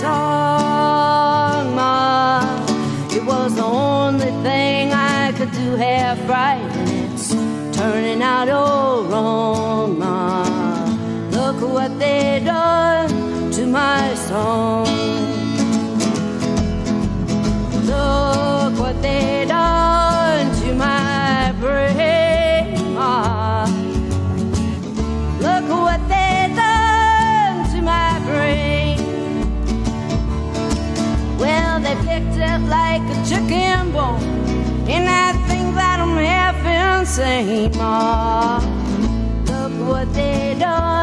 song, Ma. It was the only thing I could do half right, and it's turning out all wrong, Ma. Look what they done to my song. Look what they and I think that I'm half insane, Ma. Look what they done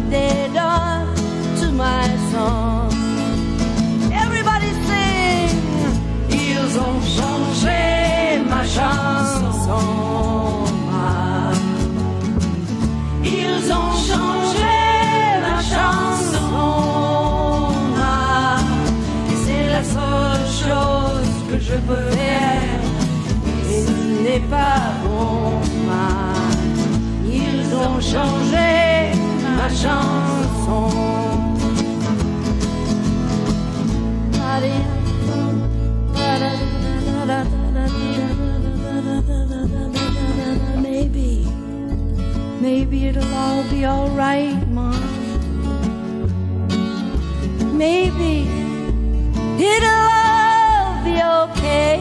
to my song. Everybody sing. Ils ont changé ma chanson. Ils ont changé ma chanson. Et c'est la seule chose que je peux faire. Et ce n'est pas bon. Ils ont changé chanson. Maybe, maybe it'll all be alright, Mom. Maybe it'll all be okay.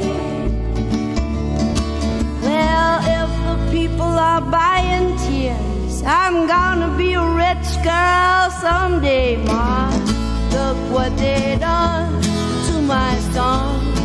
Well, if the people are buying tears, I'm gonna be a rich girl someday, Ma. Look what they done to my song.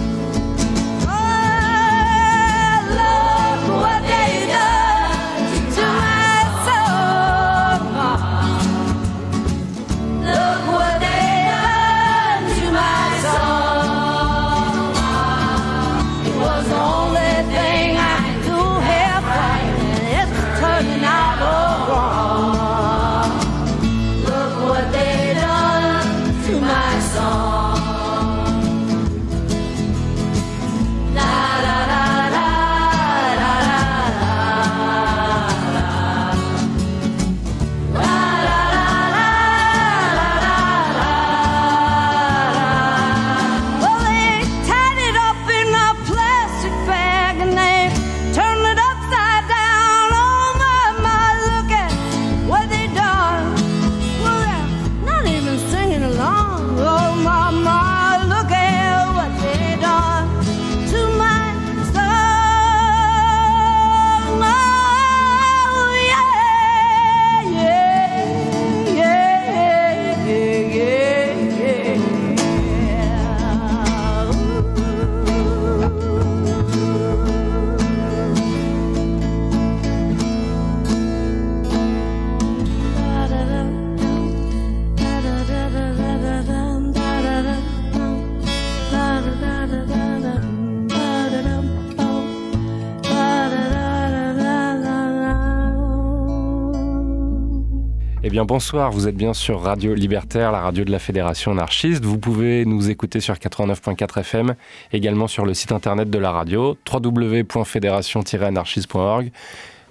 Bonsoir, vous êtes bien sur Radio Libertaire, la radio de la Fédération anarchiste. Vous pouvez nous écouter sur 89.4 FM, également sur le site internet de la radio, www.fédération-anarchiste.org.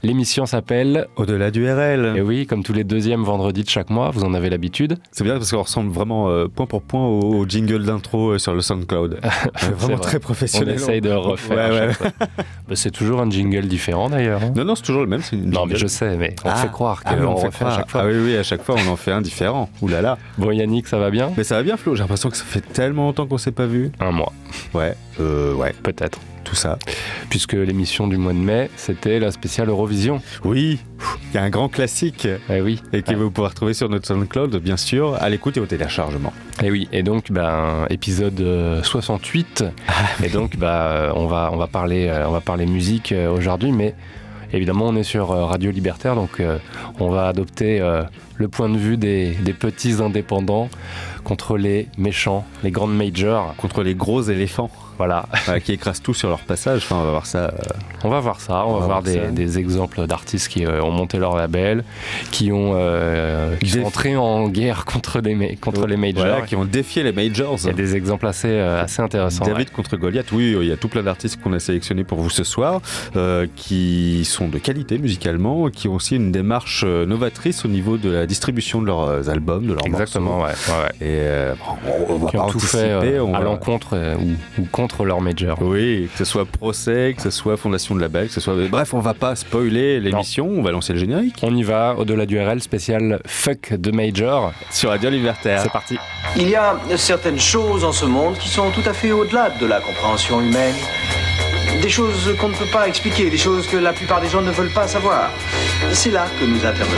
L'émission s'appelle Au-delà du RL. Et oui, comme tous les deuxièmes vendredis de chaque mois, vous en avez l'habitude. C'est bien parce qu'on ressemble vraiment euh, point pour point au, jingle d'intro euh, sur le SoundCloud. vraiment très professionnel. On essaye de refaire. Bah, c'est toujours un jingle différent d'ailleurs. Hein. Non, non, c'est toujours le même. Non, mais je sais, mais on ah. fait croire qu'on ah, refait à chaque fois. Ah oui, oui, à chaque fois on en fait un différent. Ouh là là. Bon, Yannick, ça va bien? Mais ça va bien, Flo. J'ai l'impression que ça fait tellement longtemps qu'on s'est pas vu. Un mois. Ouais, euh, ouais. Peut-être tout ça. Puisque l'émission du mois de mai, c'était la spéciale Eurovision. Oui, il y a un grand classique. Eh oui. Et que vous pouvez retrouver sur notre SoundCloud, bien sûr, à l'écoute et au téléchargement. Et eh oui, et donc, ben, épisode 68. Ah, et donc, on, va, on, va parler, euh, on va parler musique euh, aujourd'hui, mais évidemment, on est sur euh, Radio Libertaire, donc on va adopter le point de vue des, des petits indépendants contre les méchants, les grandes majors. Contre les gros éléphants. Voilà. qui écrasent tout sur leur passage. Enfin, on va voir ça. Euh, on va voir ça. On, va, voir, des, exemples d'artistes qui euh, ont monté leur label, qui ont euh, qui sont entrés en guerre contre, des, contre les majors. qui ont défié les majors. Il y a des exemples assez, assez intéressants. David contre Goliath. Oui, il y a tout plein d'artistes qu'on a sélectionnés pour vous ce soir, qui sont de qualité musicalement, qui ont aussi une démarche novatrice au niveau de la distribution de leurs albums, de leurs Exactement, ouais, Et on, va qui ont tout fait à l'encontre ou, ou contre leur major. Oui, que ce soit procès, que ce soit fondation de label, que ce soit. Bref, on va pas spoiler l'émission, on va lancer le générique. On y va, au-delà du RL spécial Fuck de Major sur Radio Libertaire. C'est parti. Il y a certaines choses en ce monde qui sont tout à fait au-delà de la compréhension humaine. Des choses qu'on ne peut pas expliquer, des choses que la plupart des gens ne veulent pas savoir. C'est là que nous intervenons.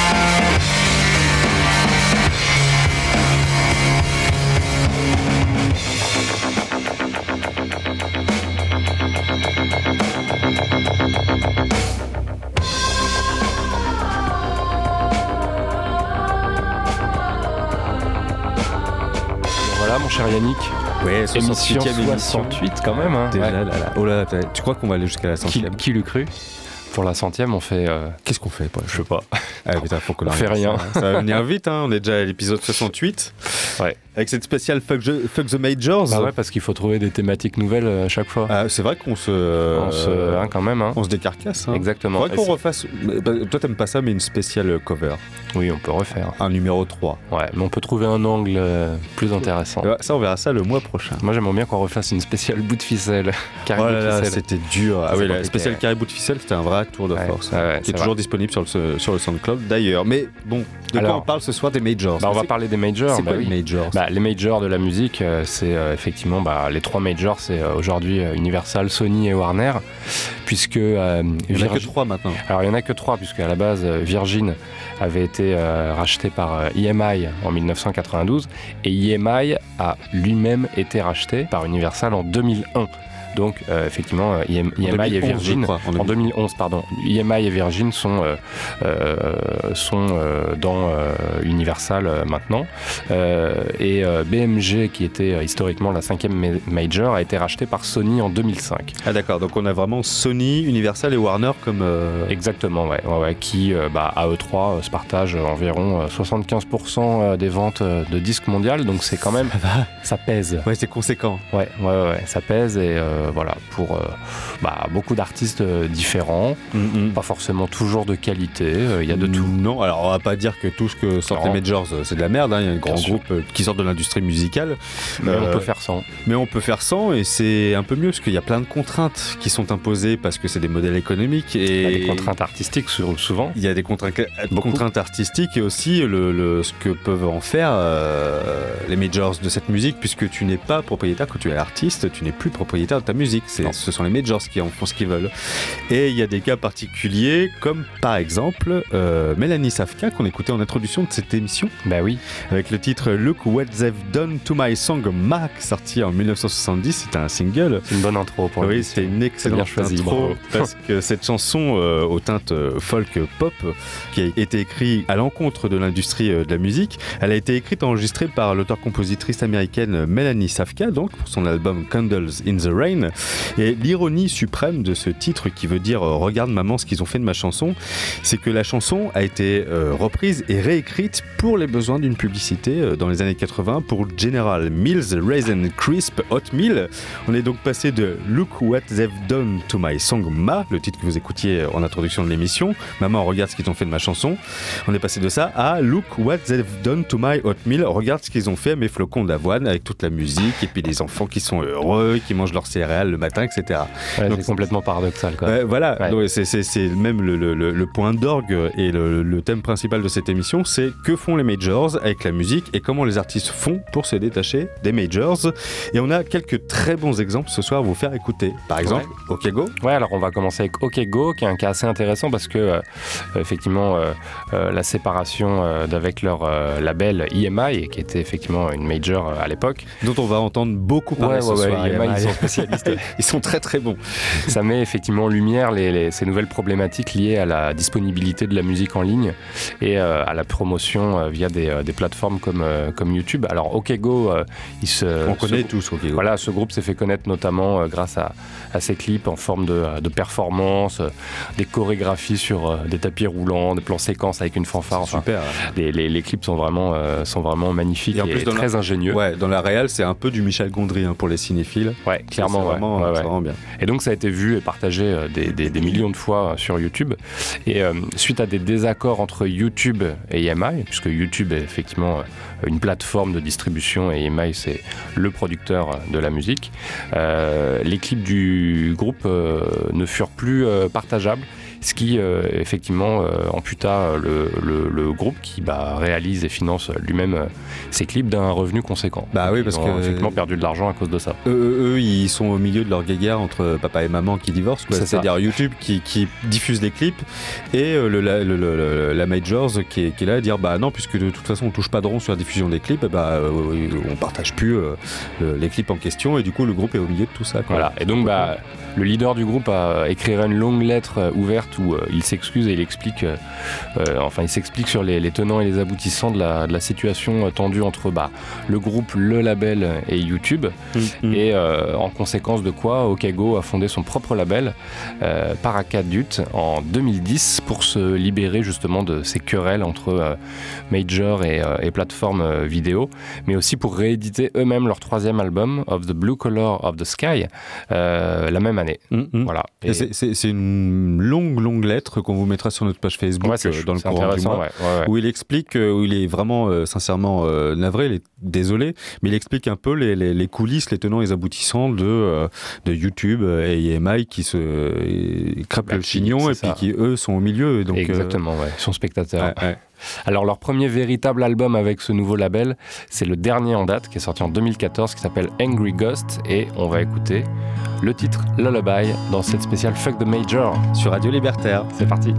Cher Yannick. Ouais, émission 68 quand même. Hein. Déjà, là, là. Oh là, tu crois qu'on va aller jusqu'à la centième Qui, qui l'eût cru? Pour la centième, on fait. Euh, Qu'est-ce qu'on fait Je sais pas. Ah, putain, faut on fait rien. Ça, ça, va venir vite, hein. on est déjà à l'épisode 68. Ouais. Avec cette spéciale Fuck, the Majors. Bah ouais, parce qu'il faut trouver des thématiques nouvelles euh, à chaque fois. Ah, c'est vrai qu'on se. On se. Hein, quand même. Hein. On se décarcasse. Hein. Exactement. Faudrait qu'on refasse. Bah, toi, t'aimes pas ça, mais une spéciale cover. Oui, on peut refaire. Un numéro 3. Ouais, mais on peut trouver un angle euh, plus intéressant. Ça, on verra ça le mois prochain. Moi, j'aimerais bien qu'on refasse une spéciale bout de ficelle. Carré oh là là, c'était dur. Ah oui, la spéciale carré bout de ficelle, c'était un vrai tour de force. c'est toujours disponible sur le, sur le SoundCloud d'ailleurs. Mais bon, de quoi on parle ce soir des majors? bah, On va parler des majors. C'est bah les majors? Bah, Les majors de la musique, euh, c'est euh, effectivement bah, les trois majors, c'est euh, aujourd'hui Universal, Sony et Warner, puisque il n'y en a que trois maintenant. Alors il y en a que trois puisque à la base Virgin avait été racheté par EMI en 1992 et EMI a lui-même été racheté par Universal en 2001. Donc euh, effectivement, EMI euh, et Virgin en, 2011, pardon, EMI et Virgin sont euh, sont dans Universal maintenant et BMG qui était historiquement la cinquième major a été racheté par Sony en 2005. Ah d'accord, donc on a vraiment Sony, Universal et Warner comme exactement ouais, ouais, qui bah, à E3 se partagent environ 75% des ventes de disques mondiales, donc c'est quand même ça pèse. Ouais, c'est conséquent. Ouais, ouais, ouais, ça pèse et euh, voilà, pour euh, bah, beaucoup d'artistes euh, différents, mm-hmm. pas forcément toujours de qualité, il y a de tout. Non, alors on va pas dire que tout ce que sortent les majors c'est de la merde, hein. il y a un grand groupe qui sort de l'industrie musicale. Mais on peut faire sans. Mais on peut faire sans et c'est un peu mieux parce qu'il y a plein de contraintes qui sont imposées parce que c'est des modèles économiques. Et il y a des contraintes artistiques souvent. Il y a des contraintes, contraintes artistiques et aussi le, ce que peuvent en faire les majors de cette musique puisque tu n'es pas propriétaire quand tu es artiste, tu n'es plus propriétaire de ta ta musique. Ce sont les majors qui en font ce qu'ils veulent. Et il y a des cas particuliers, comme par exemple euh, Mélanie Safka, qu'on écoutait en introduction de cette émission, Bah oui. avec le titre Look What They've Done to My Song Mark, sorti en 1970. C'était un single. C'est une bonne intro pour Oui, c'était une excellente bien choisi, intro bravo. parce que cette chanson euh, aux teintes euh, folk pop qui a été écrite à l'encontre de l'industrie euh, de la musique, elle a été écrite et enregistrée par l'auteur-compositrice américaine Melanie Safka donc pour son album Candles in the Rain et l'ironie suprême de ce titre qui veut dire euh, regarde maman ce qu'ils ont fait de ma chanson, c'est que la chanson a été euh, reprise et réécrite pour les besoins d'une publicité euh, dans les années 80 pour General Mills Raisin Crisp Oatmeal on est donc passé de Look What They've Done to My Song Ma, le titre que vous écoutiez en introduction de l'émission, Maman regarde ce qu'ils ont fait de ma chanson. On est passé de ça à Look What They've Done to My Oatmeal, regarde ce qu'ils ont fait à mes flocons d'avoine avec toute la musique et puis des enfants qui sont heureux, qui mangent leurs céréales le matin, etc. Ouais, Donc, c'est complètement paradoxal. Quoi. Ouais, voilà, Ouais. Donc, c'est- c'est c'est même le, le- le- le point d'orgue et le, le thème principal de cette émission, c'est que font les majors avec la musique et comment les artistes font pour se détacher des majors. Et on a quelques très bons exemples ce soir à vous faire écouter. Par exemple, OK Go. Ouais, alors on va commencer avec OK Go, qui est un cas assez intéressant parce que, euh, effectivement, euh, euh, la séparation d'avec leur label EMI, qui était effectivement une major à l'époque, dont on va entendre beaucoup parler Ouais, ce ouais, ouais, soir. EMI, EMI. ils sont spécialistes. Ils sont très très bons. ça met effectivement en lumière les, les- ces nouvelles problématiques liées à la disponibilité de la musique en ligne et euh, à la promotion euh, via des, euh, des plateformes comme, euh, comme YouTube. Alors OK Go, euh, il se, on connaît tous. Voilà, ce groupe s'est fait connaître notamment grâce à, à ses clips en forme de, de performance, des chorégraphies sur des tapis roulants, des plans séquences avec une fanfare. Enfin, Super. les, les- clips sont vraiment, sont vraiment magnifiques Et en plus, très ingénieux. Ouais, dans la réal, c'est un peu du Michel Gondry hein, pour les cinéphiles. Ouais, clairement. C'est ouais. vraiment, Ouais, c'est ouais. vraiment bien. Et donc ça a été vu et partagé euh, des, des- des millions de fois euh, sur YouTube. Et euh, suite à des désaccords entre YouTube et EMI, puisque YouTube est effectivement euh, une plateforme de distribution et EMI c'est le producteur euh, de la musique, euh, les clips du groupe euh, ne furent plus euh, partageables. Ce qui euh, effectivement euh, amputa le, le- le groupe qui bah, réalise et finance lui-même euh, ses clips d'un revenu conséquent. Bah oui, Ils parce ont que- effectivement perdu de l'argent à cause de ça. Eux, ils sont au milieu de leur guéguerre entre papa et maman qui divorcent. C'est-à-dire YouTube qui, qui diffuse les clips et euh, le, la, Majors qui est, qui est là à dire bah non, puisque de toute façon on touche pas de rond sur la diffusion des clips, bah, euh, on partage plus euh, le- les clips en question et du coup le groupe est au milieu de tout ça. quoi. Voilà. Et donc, bah, le leader du groupe a écrit une longue lettre euh, ouverte où euh, il s'excuse et il explique, euh, euh, enfin, il s'explique sur les, les tenants et les aboutissants de la, de la situation euh, tendue entre bah, le groupe, le label et YouTube. Mm. Et euh, en conséquence de quoi, Okago a fondé son propre label, euh, Paracadut, en 2010 pour se libérer justement de ces querelles entre euh, major et, euh, et plateformes euh, vidéo, mais aussi pour rééditer eux-mêmes leur troisième album, Of the Blue Color of the Sky, euh, la même année. Mm, mm. Voilà. Et c'est- une longue, longue lettre qu'on vous mettra sur notre page Facebook ouais, euh, dans le courant du mois. ouais, ouais, ouais. où il explique, euh, où il est vraiment euh, sincèrement euh, navré, il est désolé, mais il explique un peu les, les- les coulisses, les tenants et les aboutissants de, euh, de YouTube et EMI qui se euh, Bah, le qui- chignon et ça. puis qui eux sont au milieu. et Donc, euh, Exactement, ouais. Ils sont spectateurs. Alors leur premier véritable album avec ce nouveau label, c'est le dernier en date qui est sorti en 2014 qui s'appelle Angry Ghost et on va écouter le titre Lullaby dans cette spéciale Fuck the Major. Sur Radio Libertaire. C'est parti.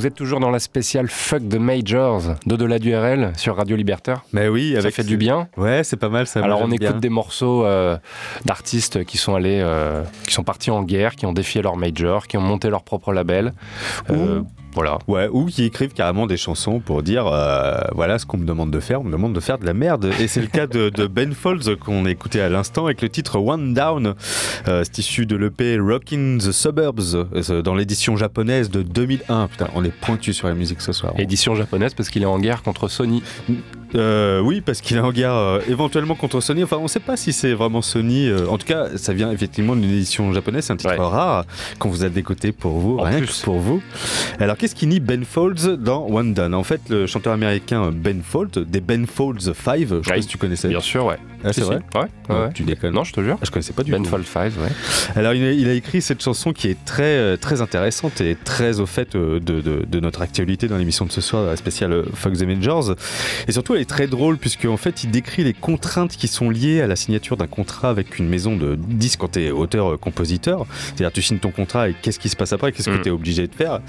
Vous êtes toujours dans la spéciale Fuck the Majors d'au-delà du RL sur Radio Libertaire. Mais oui, Ça avec fait du bien. Ouais, c'est pas mal ça. Alors on écoute bien. des morceaux euh, d'artistes qui sont allés, euh, qui sont partis en guerre, qui ont défié leur major, qui ont monté leur propre label. Euh, voilà. Ouais, ou qui écrivent carrément des chansons pour dire euh, voilà ce qu'on me demande de faire, on me demande de faire de la merde. Et c'est le cas de, de Ben Folds qu'on a écouté à l'instant avec le titre One Down. Euh, c'est issu de l'EP Rockin' the Suburbs euh, dans l'édition japonaise de 2001. Putain, on est pointu sur la musique ce soir. Édition japonaise parce qu'il est en guerre contre Sony. Euh, oui, parce qu'il est en guerre euh, éventuellement contre Sony. Enfin, on ne sait pas si c'est vraiment Sony. euh, en tout cas, ça vient effectivement d'une édition japonaise. C'est un titre Ouais. rare qu'on vous a décoté pour vous, En rien plus. que pour vous. Alors, qu'est-ce qui nie Ben Folds dans One Done? En fait, le chanteur américain Ben Folds, des Ben Folds 5, je sais pas si tu connaissais. Bien sûr, ouais. Ah, c'est Si, vrai Ouais, ouais, Ouais, ouais. Tu déconnes. Non, je te jure. Ah, je connaissais pas du Ben tout. Fold 5, ouais. Alors il a, il a écrit cette chanson qui est très, euh, très intéressante et très au fait euh, de, de- de notre actualité dans l'émission de ce soir, la spéciale euh, Fuck the Majors. Et surtout elle est très drôle puisque en fait il décrit les contraintes qui sont liées à la signature d'un contrat avec une maison de disques quand tu es auteur-compositeur. C'est-à-dire tu signes ton contrat et qu'est-ce qui se passe après, qu'est-ce que Mm. tu es obligé de faire?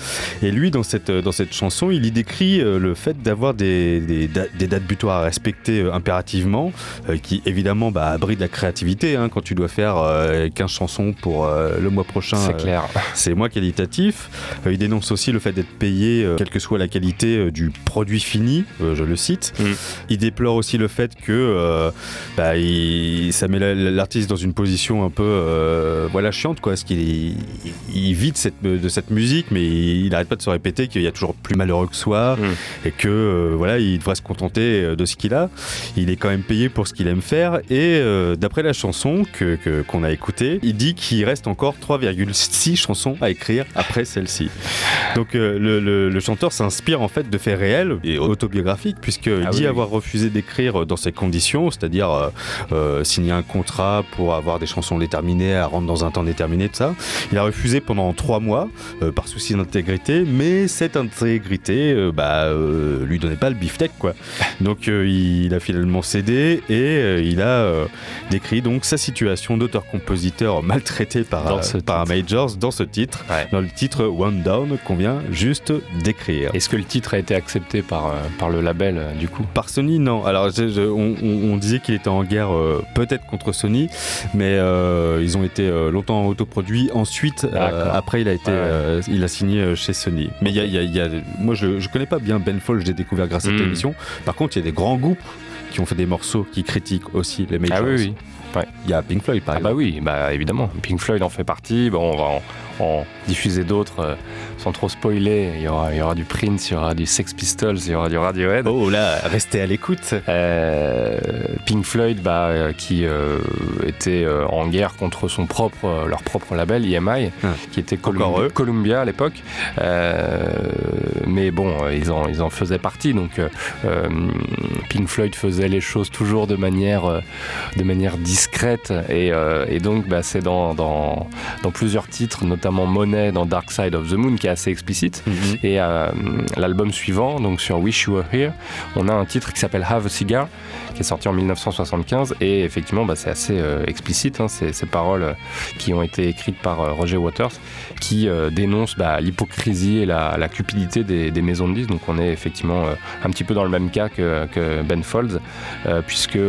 Et lui dans cette, dans cette chanson il y décrit le fait d'avoir des, des, des dates butoirs à respecter impérativement euh, qui évidemment bah, abrite la créativité hein, quand tu dois faire euh, 15 chansons pour euh, le mois prochain. C'est euh, clair. c'est moins qualitatif. Euh, il dénonce aussi le fait d'être payé, euh, quelle que soit la qualité euh, du produit fini, euh, je le cite. Mm. Il déplore aussi le fait que euh, bah, il- ça met la- l'artiste dans une position un peu euh, voilà, chiante, quoi, parce qu'il il, vit de cette, de cette musique, mais il n'arrête pas de se répéter qu'il y a toujours plus malheureux que soi Mm. et que euh, voilà, il devrait se contenter euh, de ce qu'il a. Il est quand même payé pour ce qu'il aime faire et euh, d'après la chanson que que- qu'on a écoutée, il dit qu'il reste encore 3,6 chansons à écrire après celle-ci. Donc euh, le, le- le chanteur s'inspire en fait de faits réels et autobiographiques puisqu'il Ah dit oui, avoir refusé d'écrire dans ces conditions, c'est-à-dire euh, euh, signer un contrat pour avoir des chansons déterminées à rendre dans un temps déterminé, tout ça. Il a refusé pendant trois mois euh, par souci d'intégrité, mais cette intégrité euh, bah, euh, lui donnait pas le beefsteak quoi. Donc euh, il a finalement cédé et euh, il a euh, décrit donc sa situation d'auteur-compositeur maltraité par, Dans ce par un majors dans ce titre, Ouais. dans le titre One Down qu'on vient juste d'écrire. Est-ce que le titre a été accepté par, euh, par le label, euh, du coup? Par Sony, non. Alors, je- je- on, on- on disait qu'il était en guerre peut-être contre Sony, mais ils ont été longtemps autoproduits. Ensuite, après, il a été, Ouais. il a signé chez Sony. Mais il y a- il y a- il y a- moi, je, je connais pas bien Ben Folds, j'ai découvert grâce à cette Mm. émission. Par contre, il y a des grands groupes qui ont fait des morceaux qui critiquent aussi les majors. Ah oui, oui. Il y a Pink Floyd, par Ah bah exemple. oui, bah évidemment. Pink Floyd en fait partie. Bon, on va en, en diffuser d'autres euh, sans trop spoiler. Il y, aura, il y aura du Prince, il y aura du Sex Pistols, il y aura du Radiohead. Oh là, restez à l'écoute. Euh, Pink Floyd, bah, euh, qui euh, était en guerre contre son propre, leur propre label EMI, Ah. qui était Colum-. Columbia à l'époque. Euh, mais bon, ils en, ils en faisaient partie. Donc, Pink Floyd faisait les choses toujours de manière, de manière discrète. Et, et donc, bah, c'est dans, dans, dans plusieurs titres, notamment Monet dans Dark Side of the Moon, qui est assez explicite. Mhm. Et euh, l'album suivant, donc sur Wish You Were Here, on a un titre qui s'appelle Have a Cigar, qui est sorti en 1975. Et effectivement, bah, c'est assez euh, explicite, hein, ces, ces paroles euh, qui ont été écrites par euh, Roger Waters, qui dénoncent bah, l'hypocrisie et la, la cupidité des, des maisons de disques. Donc on est effectivement un petit peu dans le même cas que, que Ben Folds, puisque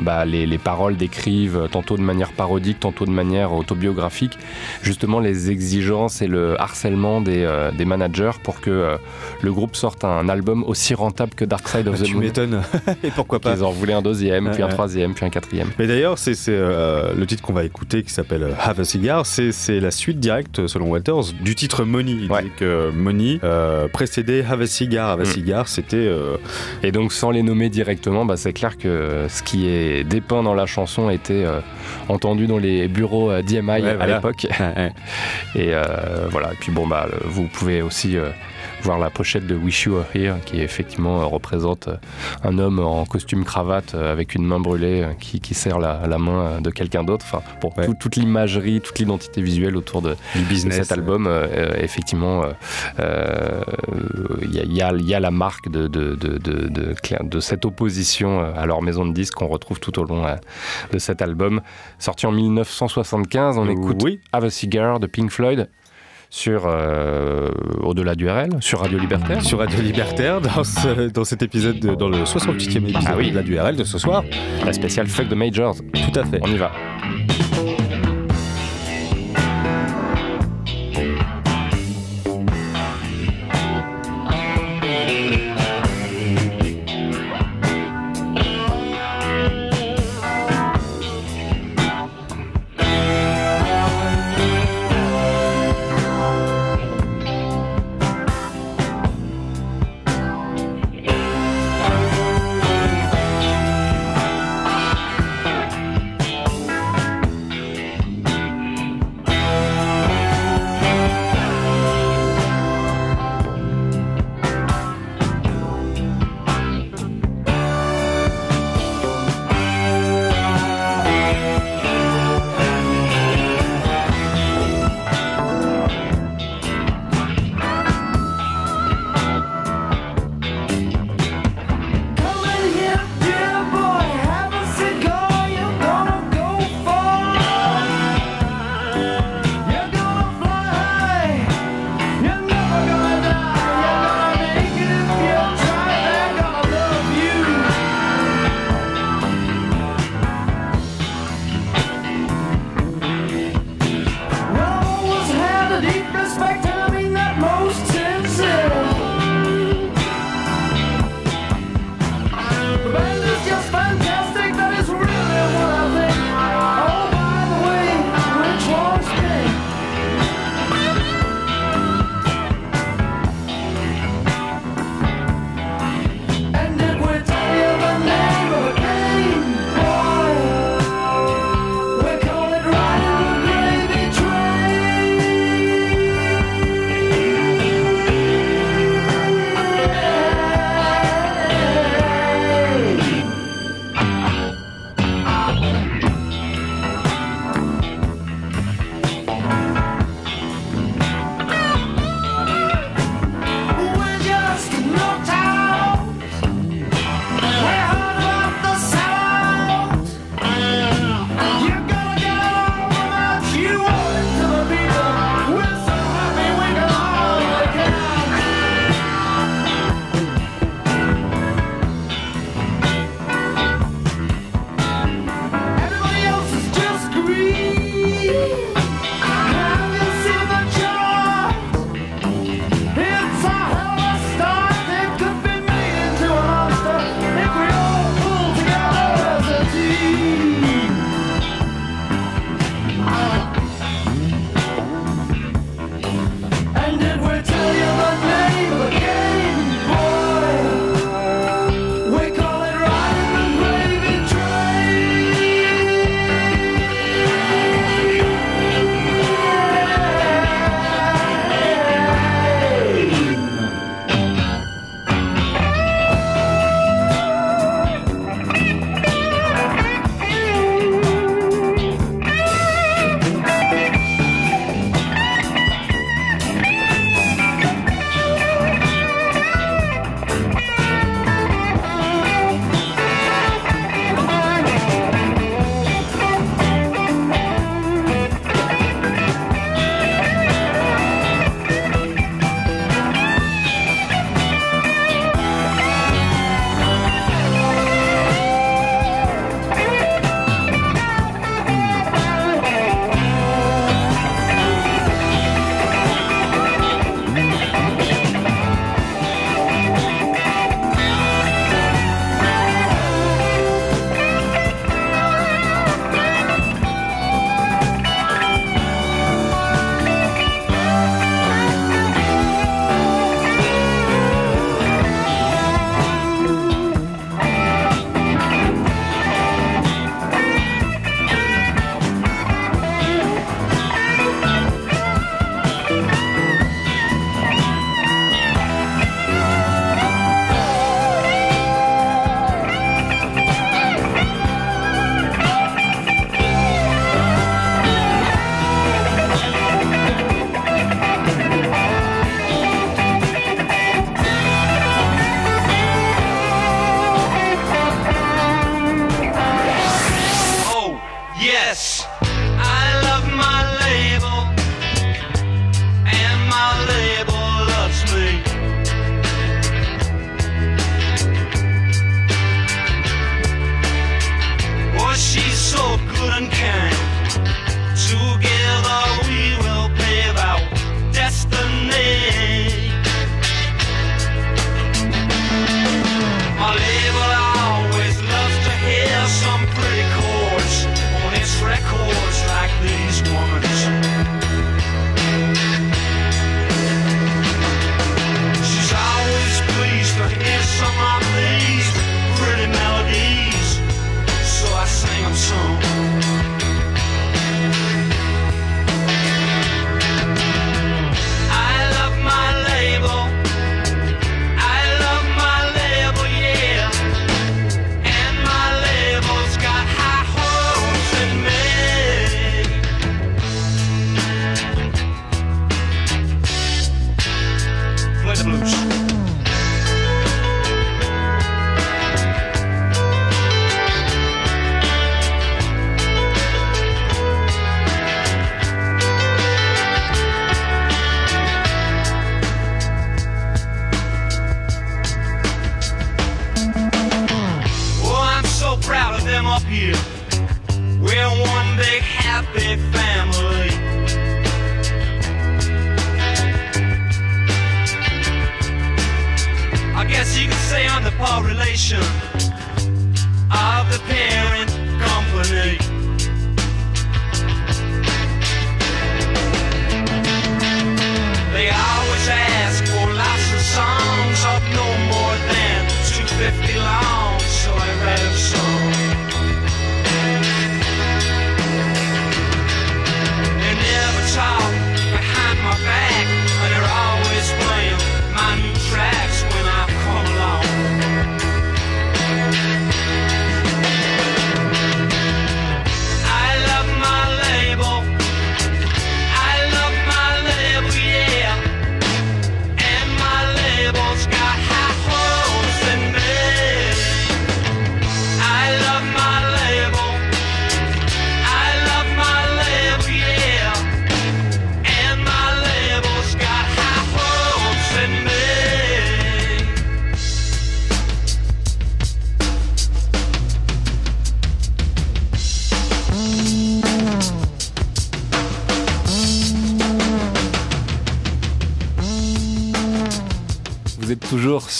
bah, les, les paroles décrivent tantôt de manière parodique, tantôt de manière autobiographique, justement les exigences et le harcèlement des, euh, des managers pour que euh, le groupe sorte un album aussi rentable que Dark Side of the tu Moon. m'étonnes. Et pourquoi pas Ils en voulaient un deuxième, puis un troisième, puis un quatrième. Mais d'ailleurs, c'est euh, le titre qu'on va écouter qui s'appelle euh, Have a Cigar. C'est la suite directe, selon Walters, du titre Money. Il Ouais. dit que Money euh, précédait Have a Cigar. Have a Mm. Cigar, c'était. euh, Et donc sans les nommer directement, bah, c'est clair que ce qui est dépeint dans la chanson était euh, entendu dans les bureaux d'EMI Ouais, à voilà. l'époque. ouais. Et voilà. Et puis bon bah le- vous pouvez aussi voir la pochette de Wish You Were Here, qui effectivement euh, représente euh, un homme en costume cravate euh, avec une main brûlée qui, qui serre la, la main de quelqu'un d'autre. Enfin Ouais. tout- toute l'imagerie, toute l'identité visuelle autour de, Du de business. cet album, euh, effectivement, euh, il y, a- y y la marque de, cette opposition à leur maison de disques qu'on retrouve tout au long euh, de cet album. Sorti en 1975, on écoute Oui. Have a Cigar de Pink Floyd sur euh, Au-delà du RL, sur Radio Libertaire. Sur Radio Libertaire, dans, ce- dans cet épisode, de- dans le 68e épisode Ah oui. de la DURL de ce soir. La spéciale Fuck the Majors. Tout à fait. On y va.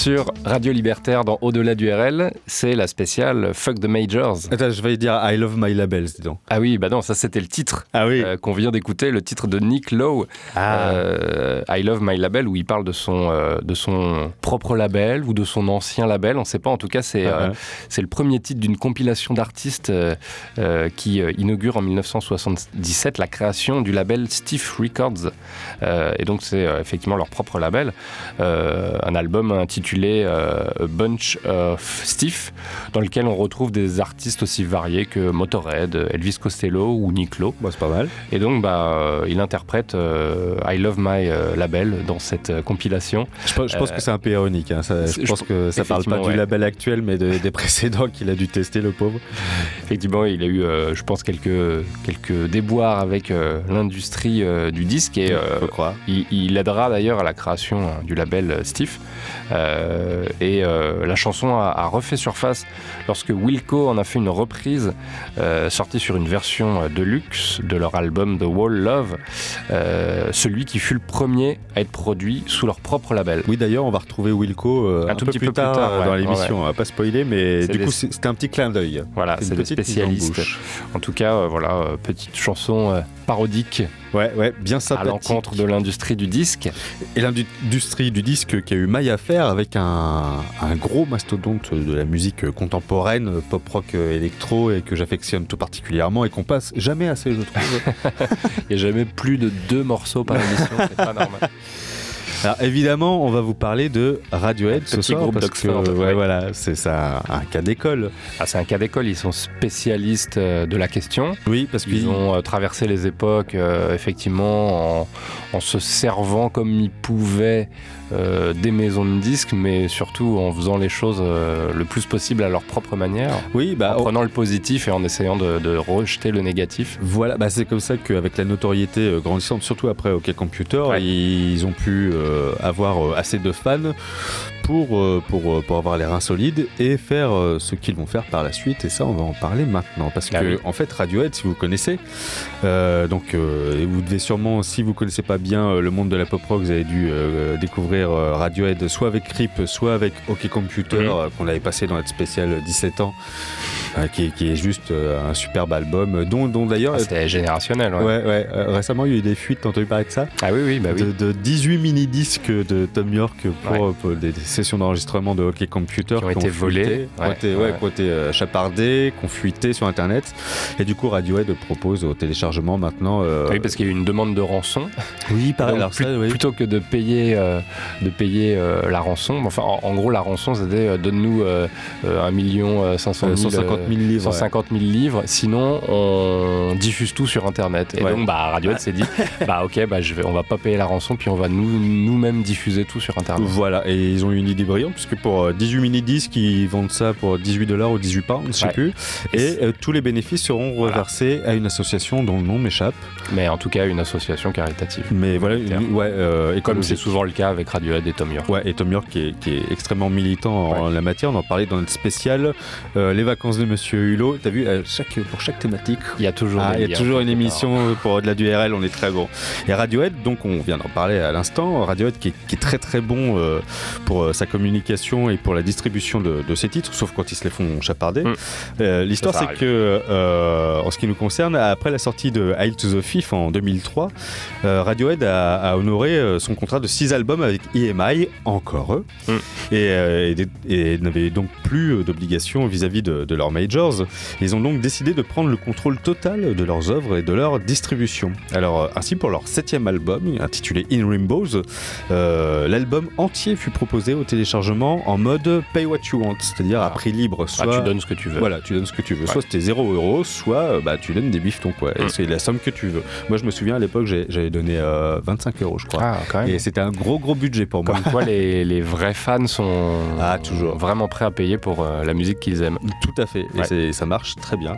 Sur Radio Libertaire dans Au-delà du RL. C'est la spéciale Fuck the Majors. Attends, je vais dire I love my labels, dis donc. Ah oui, bah non, ça c'était le titre Ah oui. euh, qu'on vient d'écouter, le titre de Nick Lowe, Ah. euh, I Love My Label, où il parle de son, euh, de son propre label ou de son ancien label, on ne sait pas. En tout cas, c'est Ah, c'est le premier titre d'une compilation d'artistes qui inaugure en 1977 la création du label Stiff Records. Et donc, c'est effectivement leur propre label. Un album intitulé A Bunch of Stiff, dans lequel on retrouve des artistes aussi variés que Motorhead, Elvis Costello ou Nick Lowe. Bon, c'est pas mal. Et donc, bah, euh, il interprète euh, I Love My euh, Label dans cette euh, compilation. Je, pense- je pense Euh, que c'est un peu ironique. hein. Ça- je pense que ça parle pas du label actuel, mais de- des précédents qu'il a dû tester, le pauvre. Effectivement, il a eu, euh, je pense, quelques, quelques déboires avec euh, l'industrie euh, du disque et euh, il, il aidera d'ailleurs à la création hein, du label euh, Stiff. Euh, et euh, la chanson a, a refait surface lorsque Wilco en a fait une reprise euh, sortie sur une version euh, de luxe de leur album The Wall Love, euh, celui qui fut le premier à être produit sous leur propre label. Oui, d'ailleurs, on va retrouver Wilco euh, Un un, tout peu petit plus peu plus tard, euh, dans ouais, l'émission. On va pas spoiler, mais du des- coup, c'était un petit clin d'œil. Voilà, C'est des spécialistes. En tout cas, euh, voilà, euh, petite chanson euh, parodique Ouais, ouais, bien à l'encontre de l'industrie du disque. Et l'industrie du disque qui a eu maille à faire avec un, un gros mastodonte de la musique contemporaine, pop rock euh, électro, et que j'affectionne tout particulièrement et qu'on passe jamais assez, je trouve. Il n'y a jamais plus de deux morceaux par émission, c'est pas normal. Alors évidemment, on va vous parler de Radiohead ce petit soir groupe parce que d'Oxford, ouais, ouais. voilà, c'est ça un cas d'école. Ah, c'est un cas d'école, ils sont spécialistes euh, de la question. Oui, parce Ils qu'ils ont euh, traversé les époques, euh, effectivement, en, en se servant comme ils pouvaient euh, des maisons de disques, mais surtout en faisant les choses euh, le plus possible à leur propre manière, oui, bah en on- prenant le positif et en essayant de, de rejeter le négatif. Voilà, bah c'est comme ça qu'avec la notoriété euh, grandissante, surtout après OK Computer, Ouais. ils ont pu euh, avoir assez de fans pour, euh, pour, euh, pour avoir les reins solides et faire euh, ce qu'ils vont faire par la suite. Et ça, on va en parler maintenant. Parce Ah que, oui. en fait, Radiohead, si vous connaissez, euh, donc vous devez sûrement, si vous connaissez pas bien le monde de la pop rock, vous avez dû découvrir Radiohead soit avec Creep, soit avec OK Computer, qu'on avait passé dans notre spécial 17 ans, euh, qui, est- qui est juste euh, un superbe album, dont, dont d'ailleurs. Ah, c'est générationnel. Ouais. Ouais, ouais. euh, récemment, il y a eu des fuites, t'as entendu parler de ça? Ah oui, oui, bah oui. de, de 18 mini-disques de Tom York pour, Ouais. euh, pour des, des sessions d'enregistrement de Hockey Computer Qui ont été fuité, qui ont été, ouais, ouais. qui ont été, euh, chapardés, qui ont fuité sur Internet. Et du coup, Radiohead propose au téléchargement maintenant. euh, Oui, parce qu'il y a eu une demande de rançon. oui, pareil. Donc, Alors plus- ça, oui. Plutôt que de payer, euh, de payer euh, la rançon, enfin en, en gros la rançon c'était euh, donne-nous euh, euh, 1 million euh, 500 Euh, 000, 150 000 livres. 150 000 livres, sinon on diffuse tout sur internet. Et donc bah, Radiohead s'est dit, bah ok, bah, je vais, on va pas payer la rançon, puis on va nous, nous-mêmes diffuser tout sur internet. Voilà, et ils ont eu une idée brillante, puisque pour euh, 18 mini-disques, ils vendent ça pour 18 dollars ou 18 pounds, je sais plus. Et Et euh, tous les bénéfices seront Voilà. reversés à une association dont le nom m'échappe. Mais en tout cas une association caritative. Mais voilà, une, ouais, euh, Comme c'est souvent le cas avec Radiohead et Tom York. Ouais, et Tom York qui est, qui est extrêmement militant en Ouais. la matière, on en parlait dans notre spécial euh, Les vacances de Monsieur Hulot. T'as vu, euh, chaque, pour chaque thématique, Il y a toujours, ah, des il y a liens, toujours une émission pour au-delà du RL, on est très bon. Et Radiohead, donc on vient d'en parler à l'instant, Radiohead qui est, qui est très très bon euh, pour euh, sa communication et pour la distribution de, de ses titres, sauf quand ils se les font chaparder. Mm. Euh, L'histoire c'est que, euh, en ce qui nous concerne, après la sortie de Hail to the Fifth en 2003, euh, Radiohead a, a honoré son contrat de 6 albums avec EMI, encore eux, Mm. et, et, et n'avaient donc plus d'obligations vis-à-vis de, de leurs majors. Ils ont donc décidé de prendre le contrôle total de leurs œuvres et de leur distribution. Alors, euh, ainsi pour leur septième album, intitulé In Rainbows, euh, l'album entier fut proposé au téléchargement en mode Pay What You Want, c'est-à-dire à Ah. prix libre. Ah, Soit tu donnes ce que tu veux. voilà, tu donnes ce que tu veux. Ouais. Soit c'était 0 euros, soit euh, bah, tu donnes des bifetons, quoi. Et Mm. c'est la somme que tu veux. Moi, je me souviens à l'époque, j'avais donné euh, 25 euros, je crois. Ah, quand même. Et c'était un gros, gros budget pour moi. Comme quoi, les, les vrais fans sont Ah, toujours. vraiment prêts à payer pour euh, la musique qu'ils aiment. Tout à fait, et ça marche très bien.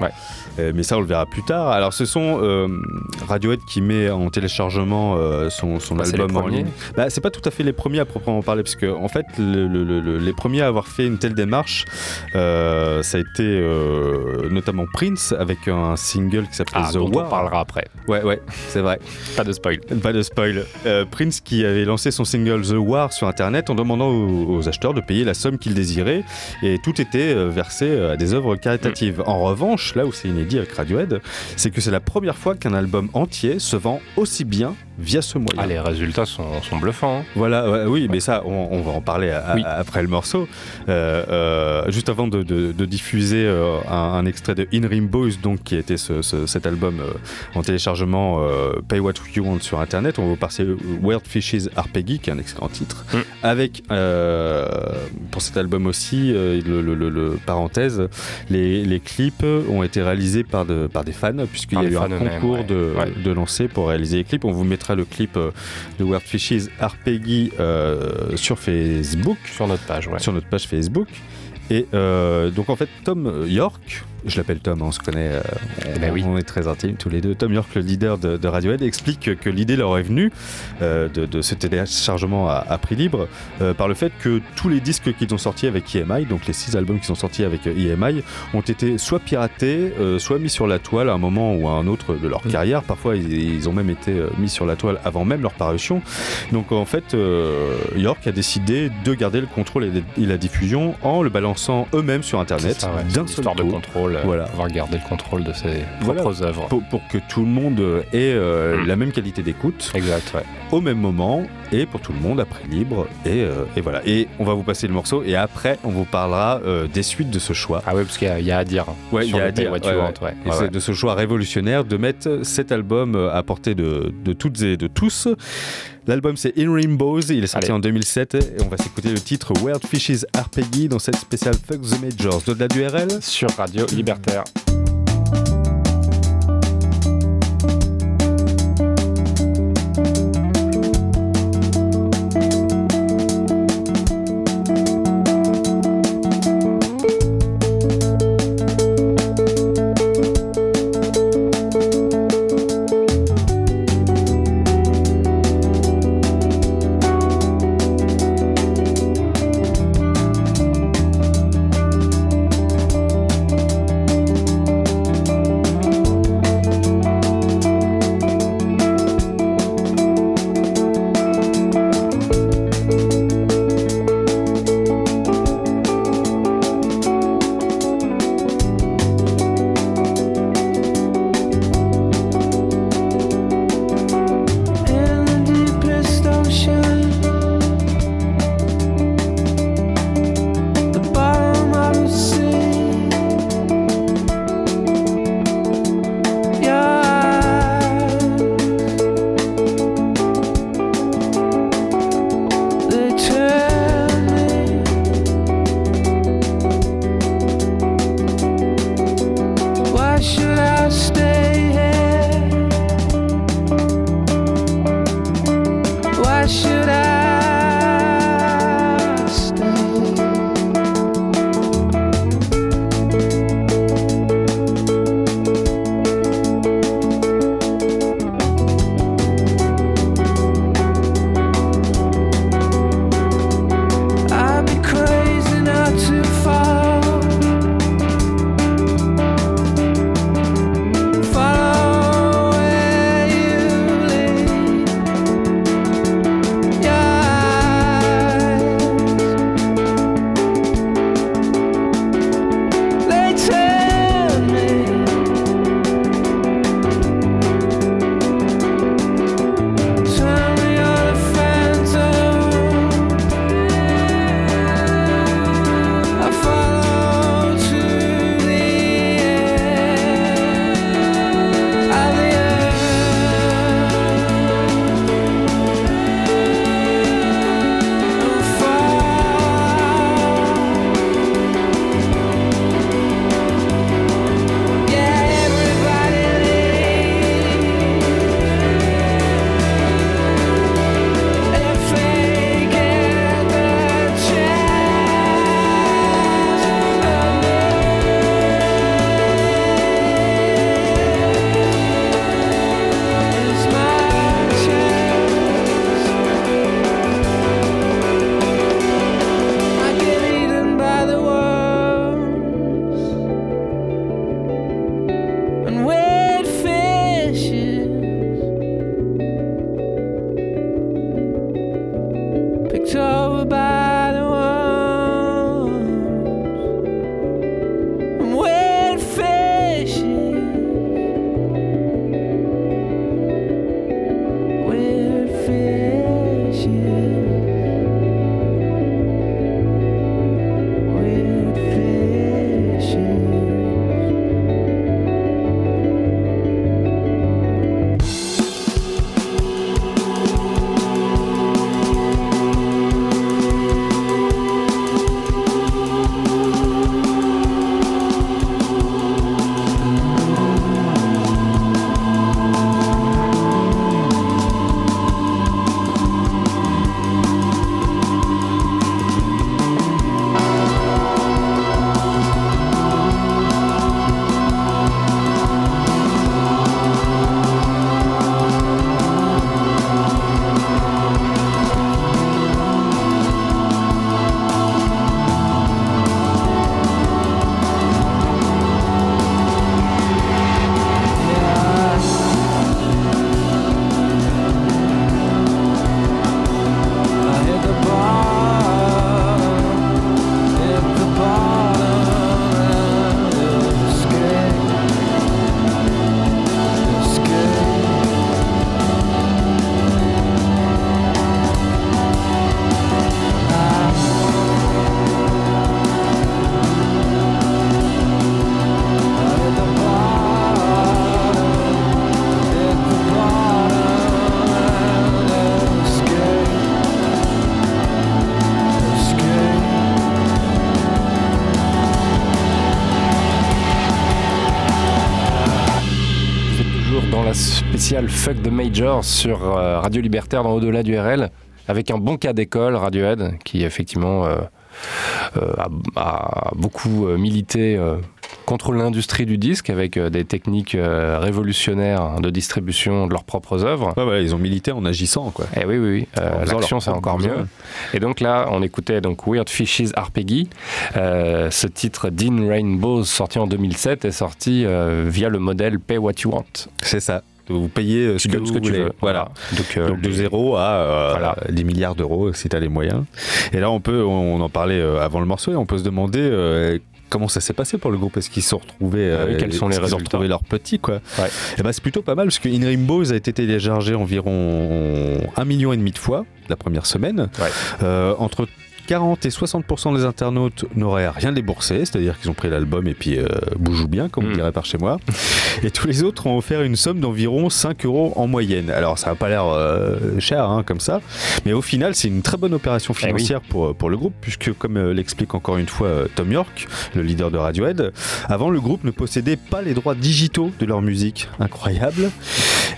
Euh, mais ça, on le verra plus tard. Alors, ce sont euh, Radiohead qui met en téléchargement euh, son, son Bah, album en ligne. Bah, c'est pas tout à fait les premiers à proprement parler, parce que en fait, le- le- le- le- les premiers à avoir fait une telle démarche, ça a été notamment Prince avec un single qui s'appelait Ah, The dont on War. parlera après. Ouais, ouais, c'est vrai. Pas de spoil. Pas de spoil. Prince qui avait lancé son single The War sur internet en demandant aux, aux acheteurs de payer la somme qu'ils désiraient et tout était versé à des œuvres caritatives. En revanche, là où c'est inédit avec Radiohead, c'est que c'est la première fois qu'un album entier se vend aussi bien via ce moyen. Ah, les résultats sont, sont bluffants. hein. Voilà, ouais, oui, mais ça, on, on va en parler après le morceau. Euh, euh, juste avant de, de- de diffuser euh, un, un extrait de In Rainbows, donc qui était ce- ce- cet album en téléchargement Pay What You Want sur Internet, on va vous passer Weird Fishes Peggy, qui est un excellent titre, Mm. avec pour cet album aussi, le, le- le- le- parenthèse, les, les clips ont été réalisés par, de- par des fans, puisqu'il y a eu un concours ouais. de, Ouais. de lancer pour réaliser les clips. On vous mettra le clip euh, de Weird Fishes Arpeggi euh, sur Facebook, Sur notre page, ouais. sur notre page Facebook. Et euh, donc en fait, Tom York, je l'appelle Tom, on se connaît, euh, on, Eh ben oui. on est très intimes tous les deux. Tom York, le leader de, de Radiohead, explique que, l'idée leur est venue euh, de, de ce téléchargement à, à prix libre euh, par le fait que tous les disques qu'ils ont sortis avec EMI, donc les six albums qui sont sortis avec EMI, ont été soit piratés, soit mis sur la toile à un moment ou à un autre de leur Mm. carrière. Parfois, ils, ils ont même été mis sur la toile avant même leur parution. Donc en fait, York a décidé de garder le contrôle et, et la diffusion en le balançant eux-mêmes sur Internet ouais. D'un seul de coup. Contrôle. euh, Voilà. Pouvoir garder le contrôle de ses Voilà. propres œuvres. Pour, pour que tout le monde ait euh, Mm. la même qualité d'écoute Exact, ouais. au même moment et pour tout le monde prix libre et, euh, et voilà et on va vous passer le morceau et après on vous parlera euh, des suites de ce choix Ah ouais, parce qu'il y, a- il y a à dire. hein, Ouais, il y a à dire, ouais, ouais. Et Ouais, de ce choix révolutionnaire de mettre cet album à portée de, de toutes et de tous. L'album c'est In Rainbows, il est sorti Allez. en 2007 et on va s'écouter le titre Weird Fishes Arpeggi dans cette spéciale Fuck the Majors. De du RL Sur Radio Libertaire. Fuck the Major sur euh, Radio Libertaire dans Au-delà du RL, avec un bon cas d'école, Radiohead, qui effectivement euh, euh, a, a beaucoup milité euh, contre l'industrie du disque avec des techniques révolutionnaires de distribution de leurs propres œuvres. Ouais, ils ont milité en agissant, quoi. Eh oui, oui, oui. Euh, L'action, c'est encore mieux. Et donc là, on écoutait donc Weird Fishes Arpeggi. Euh, ce titre Dean Rainbows, sorti en 2007, est sorti euh, via le modèle Pay What You Want. C'est ça. Vous payez euh, ce que ce tu veux. Voilà. Donc, euh, Donc de zéro à euh, Voilà. des milliards d'euros si tu as les moyens. Et là, on peut, on en parlait euh, avant le morceau, et on peut se demander comment ça s'est passé pour le groupe? Est-ce qu'ils se sont retrouvés, Ah oui, quels sont les qu'ils ont résultats? retrouvé leurs petits quoi? Ouais. Et ben c'est plutôt pas mal parce que In Rainbows a été téléchargé environ un million et demi de fois la première semaine. Ouais. Euh, entre 40 et 60% des internautes n'auraient rien déboursé, c'est-à-dire qu'ils ont pris l'album et puis euh, bougou bien, comme on Mm. dirait par chez moi. Et tous les autres ont offert une somme d'environ 5 euros en moyenne. Alors ça n'a pas l'air euh, cher hein, comme ça, mais au final c'est une très bonne opération Eh oui. financière pour, pour le groupe, puisque comme euh, l'explique encore une fois euh, Tom York, le leader de Radiohead, avant le groupe ne possédait pas les droits digitaux de leur musique. Incroyable.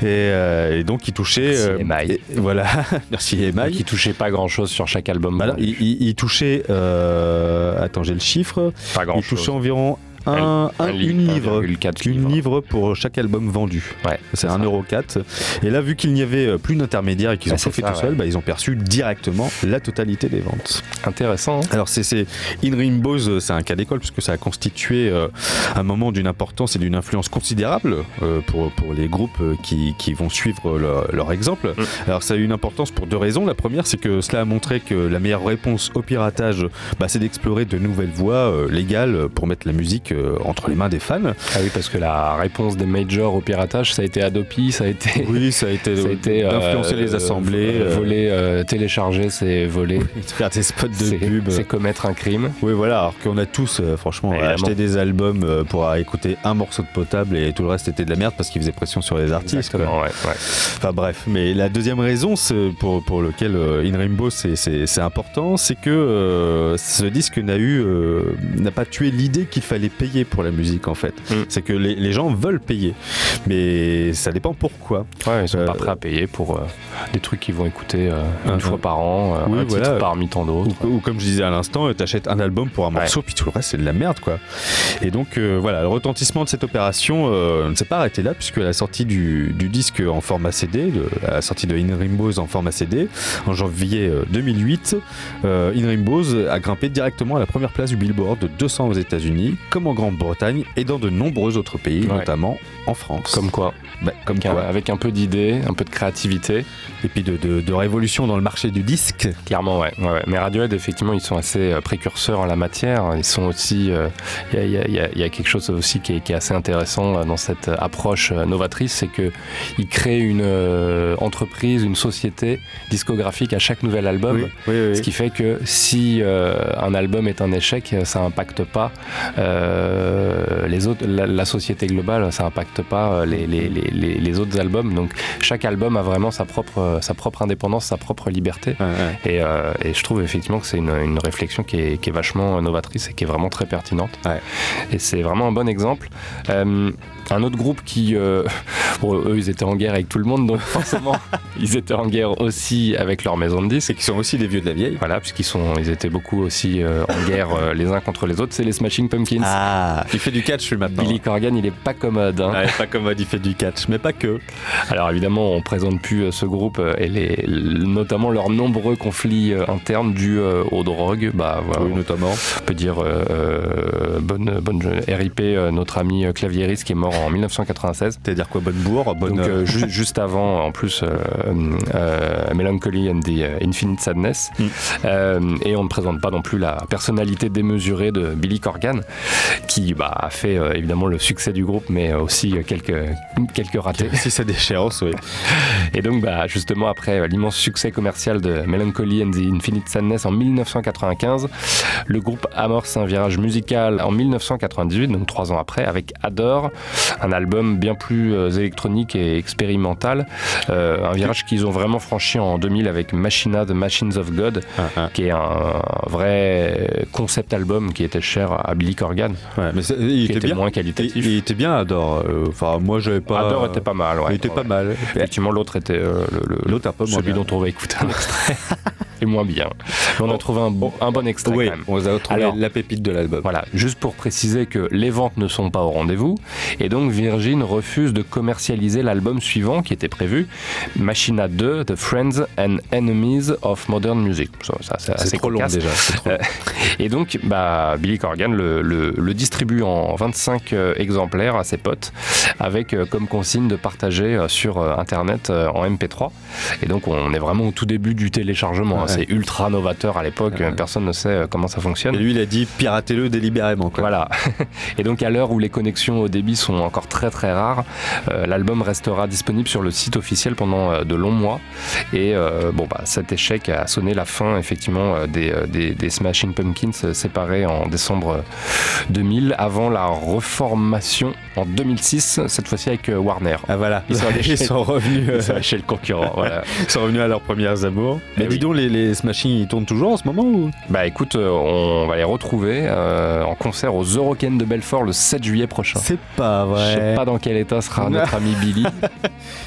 Et, euh, et donc il touchait... Merci, et- voilà, merci EMI. qui touchait pas grand chose sur chaque album. Alors, il, il- il touchait... euh, attends, j'ai le chiffre. pas grand Il touchait environ un, un- li- une livre. 1,4 Une livre. pour chaque album vendu. Ouais, C'est ça. 1,4€. Et là, vu qu'il n'y avait euh, plus d'intermédiaires et qu'ils Bah, ont tout fait ça, tout seuls, ouais. bah, ils ont perçu directement la totalité des ventes. Intéressant. hein. Alors, c'est In Rainbows, euh, c'est un cas d'école puisque ça a constitué euh, un moment d'une importance et d'une influence considérable euh, pour, pour les groupes qui, qui vont suivre leur, leur exemple. Mm. Alors, ça a eu une importance pour deux raisons. La première, c'est que cela a montré que la meilleure réponse au piratage, bah, c'est d'explorer de nouvelles voies euh, légales pour mettre la musique entre les mains des fans. Ah oui, parce que la réponse des majors au piratage, ça a été Adopi, ça a été. Oui, ça a été, Ça a été euh, d'influencer les assemblées, euh, euh, voler, télécharger, c'est voler. faire des spots de pub. c'est commettre un crime. Oui, voilà, alors qu'on a tous, franchement, acheté des albums pour écouter un morceau de potable et tout le reste était de la merde parce qu'ils faisaient pression sur les artistes. ouais, ouais. Enfin bref, mais la deuxième raison pour, euh, In Rainbow c'est- important, c'est que euh, ce disque n'a eu euh, n'a pas tué l'idée qu'il fallait payer pour la musique en fait. Mm. C'est que les, les gens veulent payer, mais ça dépend pourquoi. Ouais, ils sont Euh, pas prêts à payer pour euh, des trucs qu'ils vont écouter euh, une Uh-huh. fois par an, euh, Oui, un voilà. titre parmi tant d'autres. Ou, ou comme je disais à l'instant, tu achètes un album pour un morceau, puis tout le reste c'est de la merde quoi. Et donc euh, voilà, le retentissement de cette opération euh, ne s'est pas arrêté là, puisque la sortie du, du disque en format CD, de- la sortie de In Rainbows en format CD, en janvier euh, 2008, euh, In Rainbows a grimpé directement à la première place du Billboard de 200 aux États-Unis, comme en Grande-Bretagne et dans de nombreux autres pays, Ouais. notamment en France. Comme quoi, Bah, comme avec un, quoi. avec un peu d'idées, un peu de créativité. Et puis de, de- de révolution dans le marché du disque. Clairement, ouais. Mais Radiohead, effectivement, ils sont assez euh, précurseurs en la matière. Ils sont aussi. euh, Il y, a, il y a- y y quelque chose aussi qui est, qui est assez intéressant euh, dans cette euh, approche euh, novatrice, c'est que ils créent une euh, entreprise, une société discographique à chaque nouvel album. oui, oui. Ce qui fait que si euh, un album est un échec, ça impacte pas euh, les autres, la, la société globale, ça impacte pas euh, les, les, les, les- les autres albums. Donc chaque album a vraiment sa propre, sa propre indépendance, sa propre liberté. Ouais, ouais. Et, euh, et je trouve effectivement que c'est une, une réflexion qui est, qui est vachement novatrice et qui est vraiment très pertinente. Ouais. Et c'est vraiment un bon exemple. Euh, un autre groupe qui, euh, bon, eux, ils étaient en guerre avec tout le monde, donc forcément, ils étaient en guerre aussi avec leur maison de disques. C'est qu'ils sont aussi des vieux de la vieille. Voilà, puisqu'ils sont, ils étaient beaucoup aussi euh, en guerre euh, les uns contre les autres. C'est les Smashing Pumpkins. Ah, il fait du catch lui maintenant. Billy Corgan, il est pas commode. hein. Ouais, pas commode, il fait du catch, mais pas que. Alors évidemment, on présente plus ce groupe et les, notamment leurs nombreux conflits internes dus aux drogues. Bah voilà, oui, notamment. on peut dire bonne, bonne RIP, notre ami Clavieris qui est mort en 1996. C'est-à-dire quoi, bonne bourre, bonne. Donc euh, ju- juste avant, en plus, euh, euh, Melancholy and the euh, Infinite Sadness. Mm. Euh, et on ne présente pas non plus la personnalité démesurée de Billy Corgan, qui bah, a fait euh, évidemment le succès du groupe, mais aussi euh, quelques, quelques ratés. si sa déchéance, oui. Et donc, bah, justement, après euh, l'immense succès commercial de Melancholy and the Infinite Sadness en 1995, le groupe amorce un virage musical en 1998, donc trois ans après, avec Adore, un album bien plus euh, électronique et expérimental. Euh, un virage qu'ils ont vraiment franchi en 2000 avec Machina, The Machines of God, Ah, ah. qui est un vrai concept album qui était cher à Billy Corgan, Ouais, mais il qui était bien. moins qualitatif. il était bien, Adore. Euh, Enfin, moi, j'avais pas. Adore était pas mal, ouais. Il était pas mal. Effectivement, l'autre était euh, L'autre un peu celui dont on va écouter un extrait est moins bien. Mais on a trouvé un, bon- un bon extrait Oui, quand même. on a trouvé Alors- la pépite de l'album. Voilà, juste pour préciser que les ventes ne sont pas au rendez-vous, et donc Virgin refuse de commercialiser l'album suivant qui était prévu, Machina 2, The Friends and Enemies of Modern Music. Ça, ça, c'est C'est assez trop long déjà. c'est trop Euh, long. Et donc, bah, Billy Corgan le, le- le distribue en 25 euh, exemplaires à ses potes, avec euh, comme consigne de partager sur Internet en MP3. Et donc, on est vraiment au tout début du téléchargement. hein. Ouais. C'est ultra novateur à l'époque. Personne ne sait euh, comment ça fonctionne. Et lui, il a dit piratez-le délibérément. Quoi. Voilà. Et donc à l'heure où les connexions au débit sont encore très très rares, euh, l'album restera disponible sur le site officiel pendant euh, de longs mois. Et euh, bon bah cet échec a sonné la fin effectivement des, des, des Smashing Pumpkins séparés en décembre euh, 2000 avant la reformation en 2006, cette fois-ci avec Warner. Ah voilà, Ils sont allés chez- ils sont revenus, Ils sont chez le concurrent. Voilà. ils sont revenus à leurs premières amours. Mais Eh dis oui. donc, les, les Smashing, ils tournent toujours en ce moment ou? Bah écoute, euh, on va les retrouver euh, en concert aux Eurocaines de Belfort le 7 juillet prochain. C'est pas Je sais vrai. pas dans quel état sera notre ami Billy.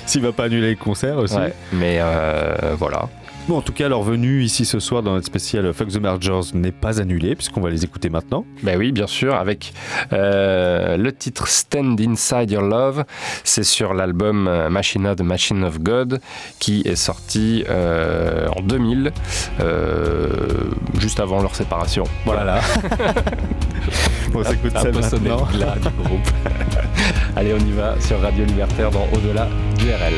S'il va pas annuler le concert aussi. Ouais, mais euh, voilà. Bon, en tout cas, leur venue ici ce soir dans notre spécial Fuck the Mergers n'est pas annulée, puisqu'on va les écouter maintenant. Ben oui, bien sûr, avec euh, le titre Stand Inside Your Love. C'est sur l'album euh, Machina, The Machine of God, qui est sorti euh, en 2000, euh, juste avant leur séparation. Voilà. on s'écoute Un ça maintenant. glas du groupe. Allez, on y va sur Radio Libertaire dans Au-delà du RL.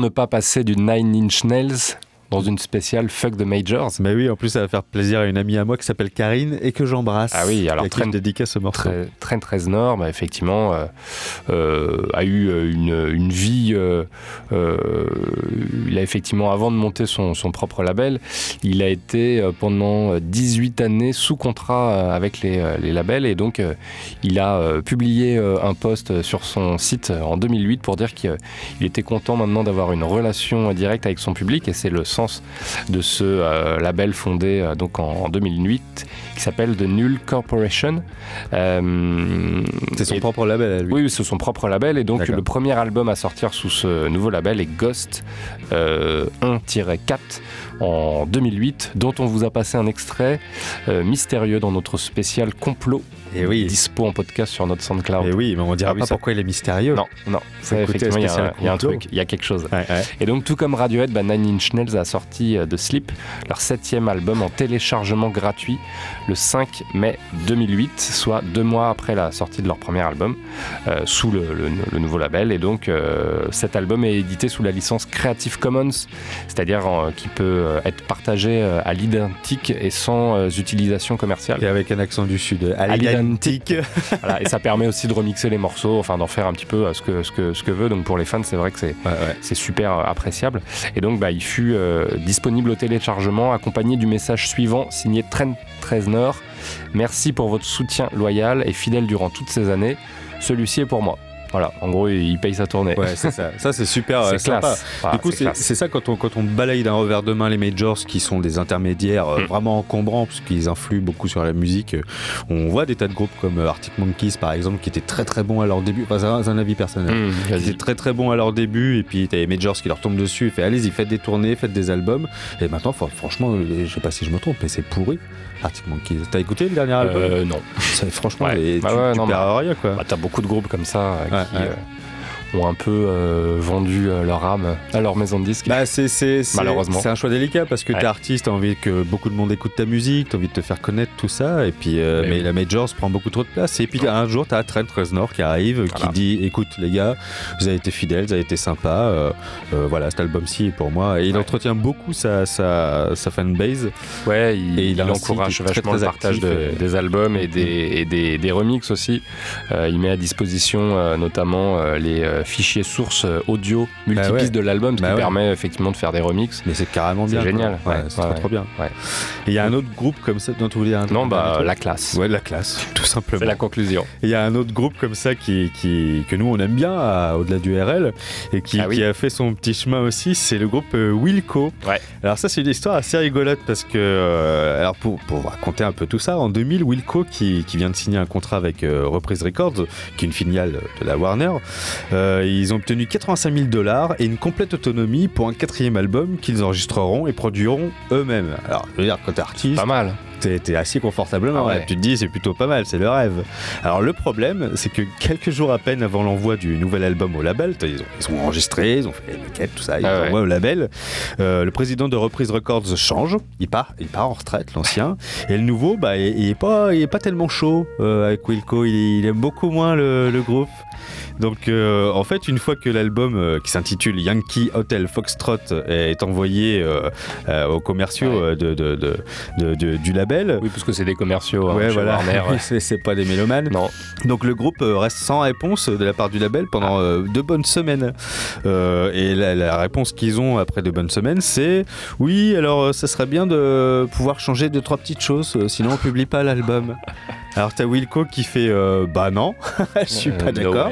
Ne pas passer du Nine Inch Nails dans une spéciale Fuck the Majors Mais oui, en plus, ça va faire plaisir à une amie à moi qui s'appelle Karine et que j'embrasse. Ah oui, alors je dédicace ce morceau. Très, très, très Nord, bah, effectivement, euh, euh, a eu euh, une, une vie. euh, euh, il a effectivement, avant de monter son, son propre label, il a été pendant 18 années sous contrat avec les, les labels et donc il a publié un post sur son site en 2008 pour dire qu'il il était content maintenant d'avoir une relation directe avec son public et c'est le sens de ce euh, label fondé euh, donc en, en 2008 qui s'appelle The Null Corporation. Euh, C'est son et- propre label à lui. oui, c'est son propre label et donc le premier album à sortir sous ce nouveau label est Ghost euh, 1-4 en 2008 dont on vous a passé un extrait mystérieux dans notre spécial complot Et oui. dispo en podcast sur notre SoundCloud. Et oui, mais on dira Ah pas ça- pourquoi il est mystérieux. Non, non, ça, effectivement, il y, a un- il y a un complot. truc, il y a quelque chose. Ouais, ouais. Et donc, tout comme Radiohead, bah, Nine Inch Nails a sorti euh, The Sleep, leur septième album en téléchargement gratuit, le 5 mai 2008, soit deux mois après la sortie de leur premier album, euh, sous le, le- le nouveau label. Et donc, euh, cet album est édité sous la licence Creative Commons, c'est-à-dire euh, qui peut être partagé à l'identique et sans utilisation commerciale. Et avec un accent du sud. À Voilà, et ça permet aussi de remixer les morceaux, enfin d'en faire un petit peu euh, ce que, ce que, ce que veut. Donc pour les fans, c'est vrai que c'est Ouais, ouais. c'est super euh, appréciable. Et donc, bah, il fut euh, disponible au téléchargement, accompagné du message suivant, signé Trent 13 Nord. Merci pour votre soutien loyal et fidèle durant toutes ces années. Celui-ci est pour moi. Voilà, en gros, il paye sa tournée. Ouais, c'est ça. Ça, c'est super euh, c'est sympa. classe. Voilà, du coup, c'est ça quand on, quand on balaye d'un revers de main les majors qui sont des intermédiaires euh, Mm. vraiment encombrants parce qu'ils influent beaucoup sur la musique. euh, On voit des tas de groupes comme euh, Arctic Monkeys par exemple qui étaient très très bons à leur début. Enfin, c'est un- avis personnel. Hum, Ils étaient très très bons à leur début et puis t'as les majors qui leur tombent dessus et fait allez-y faites des tournées, faites des albums et maintenant fr- franchement euh, je sais pas si je me trompe mais c'est pourri Arctic Monkeys. T'as écouté le dernier album? Euh, non. Ça, Franchement ouais. Bah tu, ouais, tu non, perds rien quoi. Bah, T'as beaucoup de groupes comme ça euh, qui euh, ont un peu euh, vendu euh, leur âme à leur maison de disques. Bah, c'est, c'est, Malheureusement. C'est un choix délicat parce que Ouais. t'es artiste, t'as envie que beaucoup de monde écoute ta musique, t'as envie de te faire connaître tout ça, et puis, euh, Mais mais oui. la Majors prend beaucoup trop de place. Et puis un jour, t'as Trent Reznor qui arrive, Voilà. qui dit Écoute, les gars, vous avez été fidèles, vous avez été sympas, euh, voilà, cet album-ci est pour moi. Et il Ouais. entretient beaucoup sa, sa, sa fanbase. Ouais, il, Et il encourage très, vachement très le partage actif de- et- des albums et des, et des, des remixes aussi. Il met à disposition notamment les euh, fichiers sources euh, audio multipistes ouais. de l'album, ce Bah qui ouais. permet effectivement de faire des remixes. Mais c'est carrément C'est bien. quoi. génial, Ouais, c'est trop, trop bien. il y a un autre groupe comme ça, dont tu voulais dire un Non, bah la classe. Ouais, la classe, tout simplement. C'est la conclusion. Il y a un autre groupe comme ça qui, qui, que nous on aime bien au-delà du RL et qui, Ah oui. qui a fait son petit chemin aussi, c'est le groupe euh, Wilco. Alors ça c'est une histoire assez rigolote parce que, euh, alors pour, pour vous raconter un peu tout ça, en 2000 Wilco qui, qui vient de signer un contrat avec euh, Reprise Records, qui est une filiale de la Warner, euh, ils ont obtenu 85 000 dollars et une complète autonomie pour un quatrième album qu'ils enregistreront et produiront eux-mêmes. Alors je veux dire quand t'es artiste, Pas mal. t'es assis confortablement. Ah ouais. là. Tu te dis, c'est plutôt pas mal, c'est le rêve. Alors, le problème, c'est que quelques jours à peine avant l'envoi du nouvel album au label, ils ont, ils ont enregistré, ils ont fait les maquettes, tout ça, ils Ah ouais. envoient au label. Euh, le président de Reprise Records change, il part, il part en retraite, l'ancien. Et le nouveau, bah, il, il est pas, il est pas tellement chaud euh, avec Wilco, il, il aime beaucoup moins le, le groupe. Donc, euh, en fait, une fois que l'album euh, qui s'intitule Yankee Hotel Foxtrot est envoyé euh, euh, aux commerciaux Ouais. euh, de, de- de- de- de- du label, Oui, parce que c'est des commerciaux. hein, ouais, chez voilà, Warner, ouais. c'est pas des mélomanes. Non, Donc le groupe euh, reste sans réponse de la part du label pendant Ah. euh, deux bonnes semaines. Euh, et la, la réponse qu'ils ont après deux bonnes semaines, c'est oui, alors euh, ça serait bien de pouvoir changer deux trois petites choses, euh, sinon on publie pas l'album. Alors t'as Wilco qui fait euh, bah non, je suis pas Euh, no d'accord.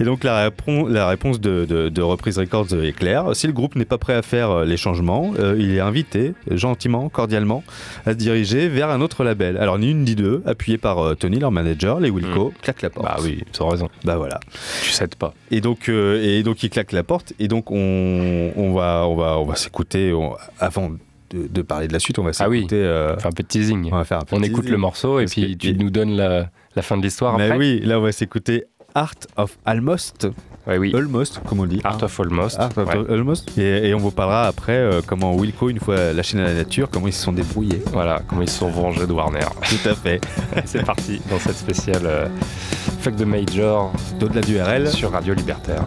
Et donc la, répon- la réponse de, de, de Reprise Records est claire. Si le groupe n'est pas prêt à faire euh, les changements, euh, il est invité, gentiment, cordialement, à se diriger vers un autre label. Alors ni une ni deux, appuyé par euh, Tony, leur manager, les Wilco, claquent la porte. Bah oui, as raison. Bah voilà. Tu cèdes pas. Et donc, et donc il claque la porte. Et donc on, on va, on va, on va s'écouter. Avant de, de parler de la suite, on va Ah oui. s'écouter. euh, Fais un peu de teasing. on va faire un peu On de écoute teasing. le morceau et Parce puis que- tu nous donnes la, la fin de l'histoire Mais après. oui, là on va s'écouter Art of Almost, Ouais, oui. Almost, comme on dit. Art of Almost. Art of Ouais. Almost. Et, et on vous parlera après euh, comment Wilco, une fois lâché dans la nature, comment ils se sont débrouillés. Voilà, comment ils se sont vengés de Warner. Tout à fait. C'est parti dans cette spéciale euh, Fuck the Major D'au-delà du RL. sur Radio Libertaire.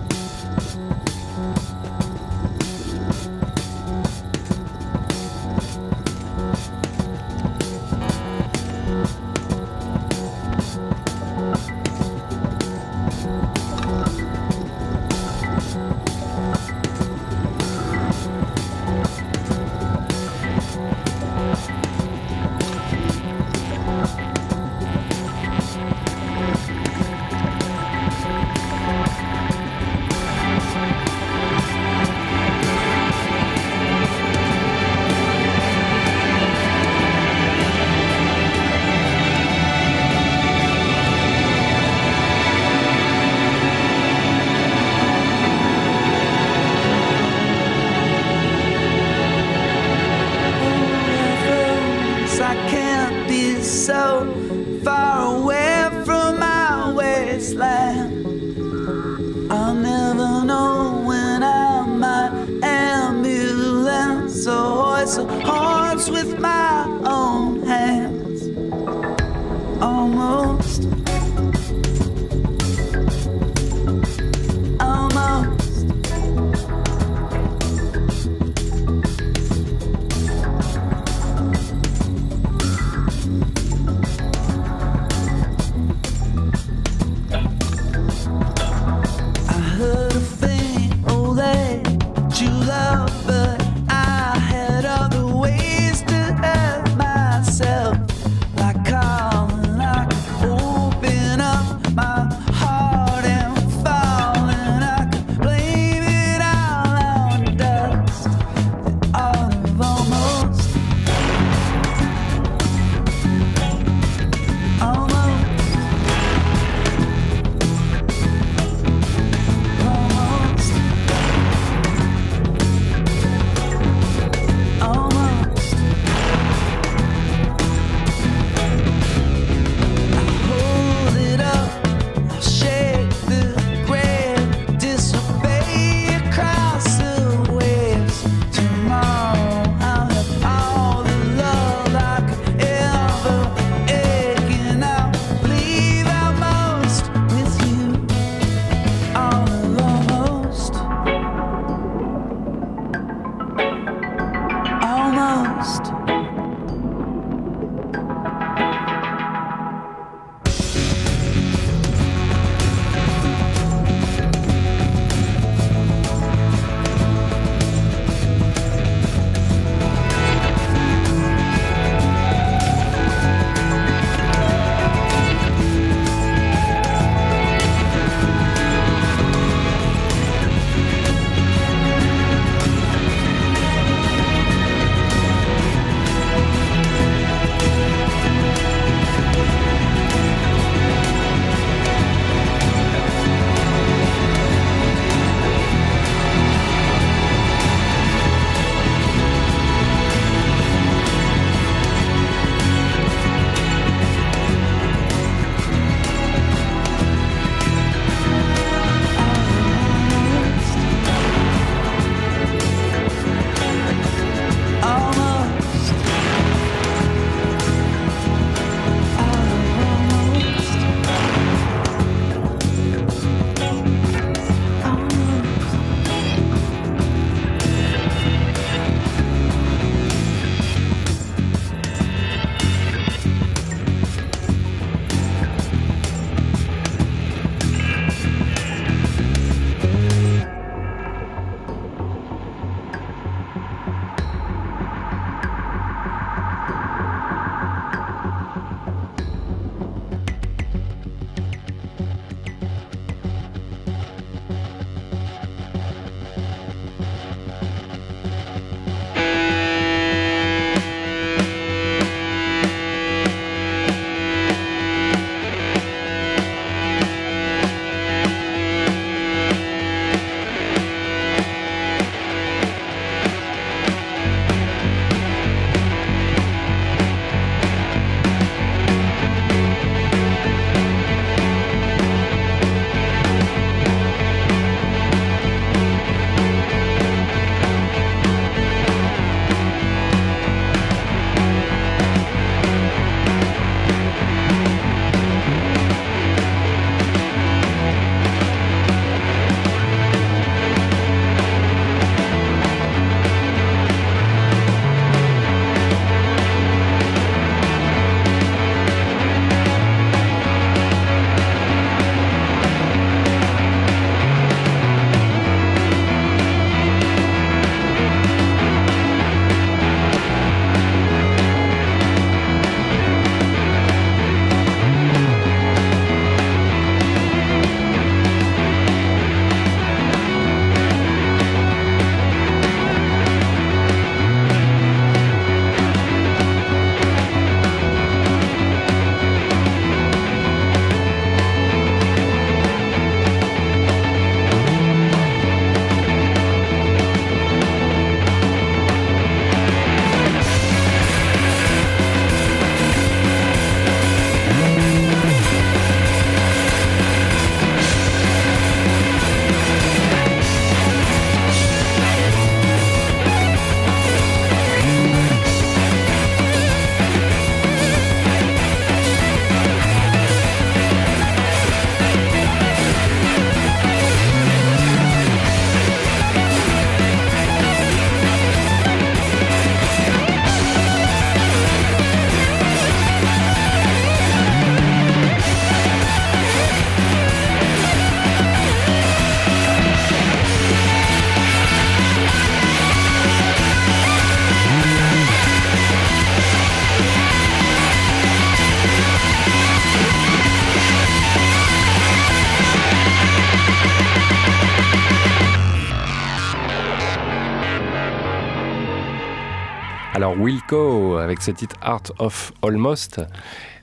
Avec ce titre Art of Almost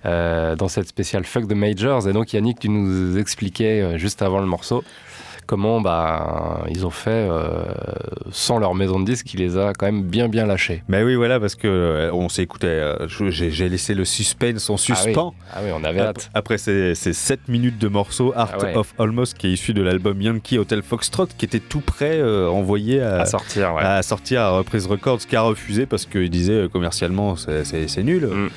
euh, dans cette spéciale Fuck the Majors. Et donc Yannick tu nous expliquais euh, juste avant le morceau comment bah, ils ont fait euh, sans leur maison de disques qui les a quand même bien bien lâchés. Mais oui, voilà, parce que euh, on s'est écouté, euh, j'ai laissé le suspense en suspens. Ah oui, on avait hâte. Après ces, ces 7 minutes de morceaux, Art Ah ouais. of Almost, qui est issu de l'album Yankee Hotel Foxtrot, qui était tout prêt, envoyé à, À sortir, ouais. à sortir à Reprise Records, qui a refusé parce qu'il disait commercialement c'est nul. Mm.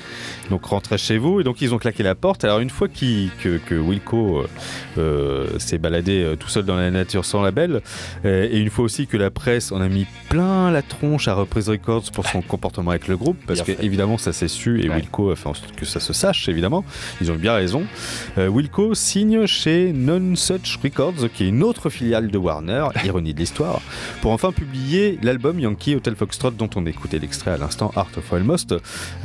Donc rentrez chez vous. Et donc ils ont claqué la porte. Alors une fois que, que Wilco euh, euh, s'est baladé euh, tout seul dans la nature sans label, et une fois aussi que la presse en a mis plein la tronche à Reprise Records pour son comportement avec le groupe, parce Bien que fait. évidemment ça s'est su et Ouais. Wilco a fait en sorte que ça se sache évidemment. Ils ont eu bien raison. Euh, Wilco signe chez Non Such Records, qui est une autre filiale de Warner, ironie de l'histoire, pour enfin publier l'album Yankee Hotel Foxtrot dont on écoutait l'extrait à l'instant, Art of Almost,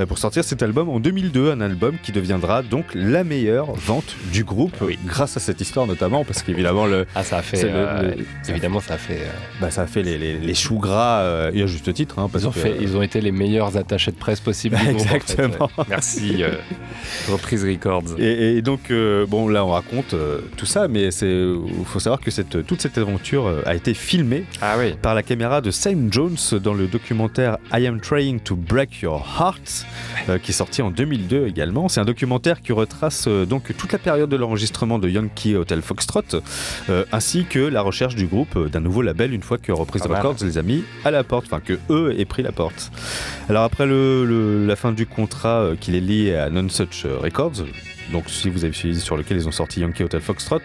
pour sortir cet album en 2002, un album qui deviendra donc la meilleure vente du groupe, Oui. grâce à cette histoire notamment, parce qu'évidemment le, Ah, ça a fait. Le- euh, le- évidemment, ça a fait. euh, bah, ça a fait les, les- les choux gras, euh, et à juste titre, hein, parce ils, ont que, fait, ils ont été les meilleurs attachés de presse possibles. du groupe, en fait, Exactement. ouais. Merci, euh, Reprise Records. Et, et donc, euh, bon, là, on raconte euh, tout ça, mais il faut savoir que cette, toute cette aventure a été filmée Ah oui. par la caméra de Sam Jones dans le documentaire I Am Trying to Break Your Heart, euh, qui est sorti en 2002 également. C'est un documentaire qui retrace euh, donc toute la période de l'enregistrement de Yankee Hotel Foxtrot, euh, ainsi que la recherche du groupe euh, d'un nouveau label une fois que Reprise mal. Records les a mis à la porte, enfin que eux aient pris la porte. Alors après le, le- la fin du contrat qui les lie à Non Such Records, donc si vous avez suivi sur lequel ils ont sorti Yankee Hotel Foxtrot,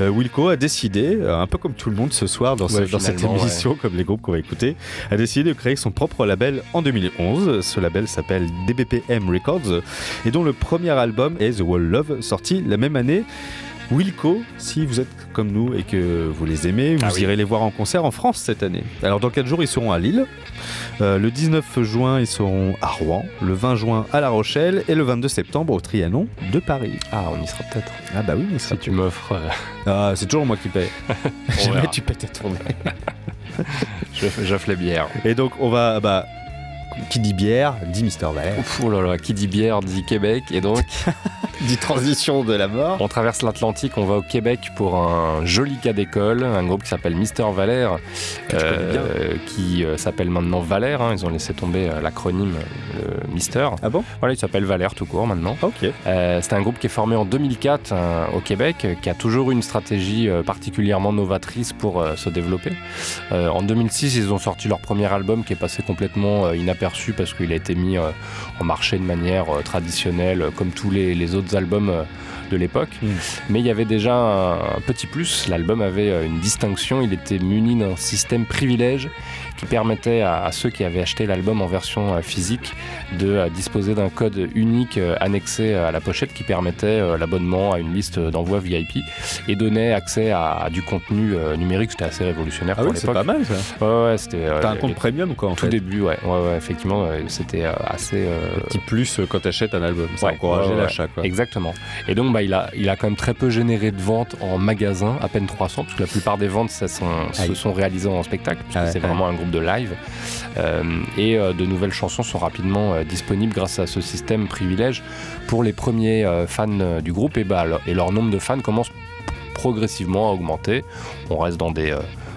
euh, Wilco a décidé, euh, un peu comme tout le monde ce soir dans, ce- Ouais, dans cette émission, comme les groupes qu'on va écouter, a décidé de créer son propre label en 2011. Ce label s'appelle DBPM Records et dont le premier album est The Wall Love, sorti la même année. Wilco, si vous êtes comme nous et que vous les aimez, vous Ah oui. irez les voir en concert en France cette année. Alors dans 4 jours, ils seront à Lille. Euh, le 19 juin, ils seront à Rouen. Le 20 juin, à La Rochelle. Et le 22 septembre, au Trianon de Paris. Ah, on y sera peut-être. Ah bah oui, Si tu m'offres, euh, Ah, c'est toujours moi qui paye. on Jamais tu payes ta tournée. J'offre les bières. Et donc, on va. Bah, qui dit bière, dit Mister Valère. Ouf, oh là là, qui dit bière dit Québec. Et donc, dit transition de la mort. on traverse l'Atlantique, on va au Québec pour un joli cas d'école, un groupe qui s'appelle Mister Valère, bien. qui euh, s'appelle maintenant Valère. hein. Ils ont laissé tomber euh, l'acronyme euh, Mister. Ah bon? Voilà, il s'appelle Valère tout court maintenant. Ok. Euh, c'est un groupe qui est formé en 2004 euh, au Québec, euh, qui a toujours eu une stratégie euh, particulièrement novatrice pour euh, se développer. Euh, en 2006, ils ont sorti leur premier album qui est passé complètement euh, inaperçu parce qu'il a été mis euh, en marché de manière euh, traditionnelle, euh, comme tous les, les autres albums euh, de l'époque. Mm. Mais il y avait déjà un, un petit plus. L'album avait euh, une distinction. Il était muni d'un système privilège qui permettait à, à ceux qui avaient acheté l'album en version euh, physique de euh, disposer d'un code unique annexé à la pochette qui permettait l'abonnement à une liste d'envoi VIP et donnait accès à, à du contenu numérique. C'était assez révolutionnaire Ah pour oui, c'est pas mal ça. Ouais, ouais, c'était T'as un compte premium quoi en tout fait début, ouais, ouais, ouais, effectivement, c'était assez. Petit plus quand t'achètes un album. Ça encourageait l'achat. Exactement. Et donc, bah, il, a, il a quand même très peu généré de ventes en magasin, à peine 300, parce que la plupart des ventes ça sont, se sont réalisées en spectacle, puisque Ah c'est vraiment un groupe de live. Euh, et euh, de nouvelles chansons sont rapidement euh, disponibles grâce à ce système privilège pour les premiers fans du groupe. Et, bah, leur- et leur nombre de fans commence progressivement à augmenter. On reste dans des.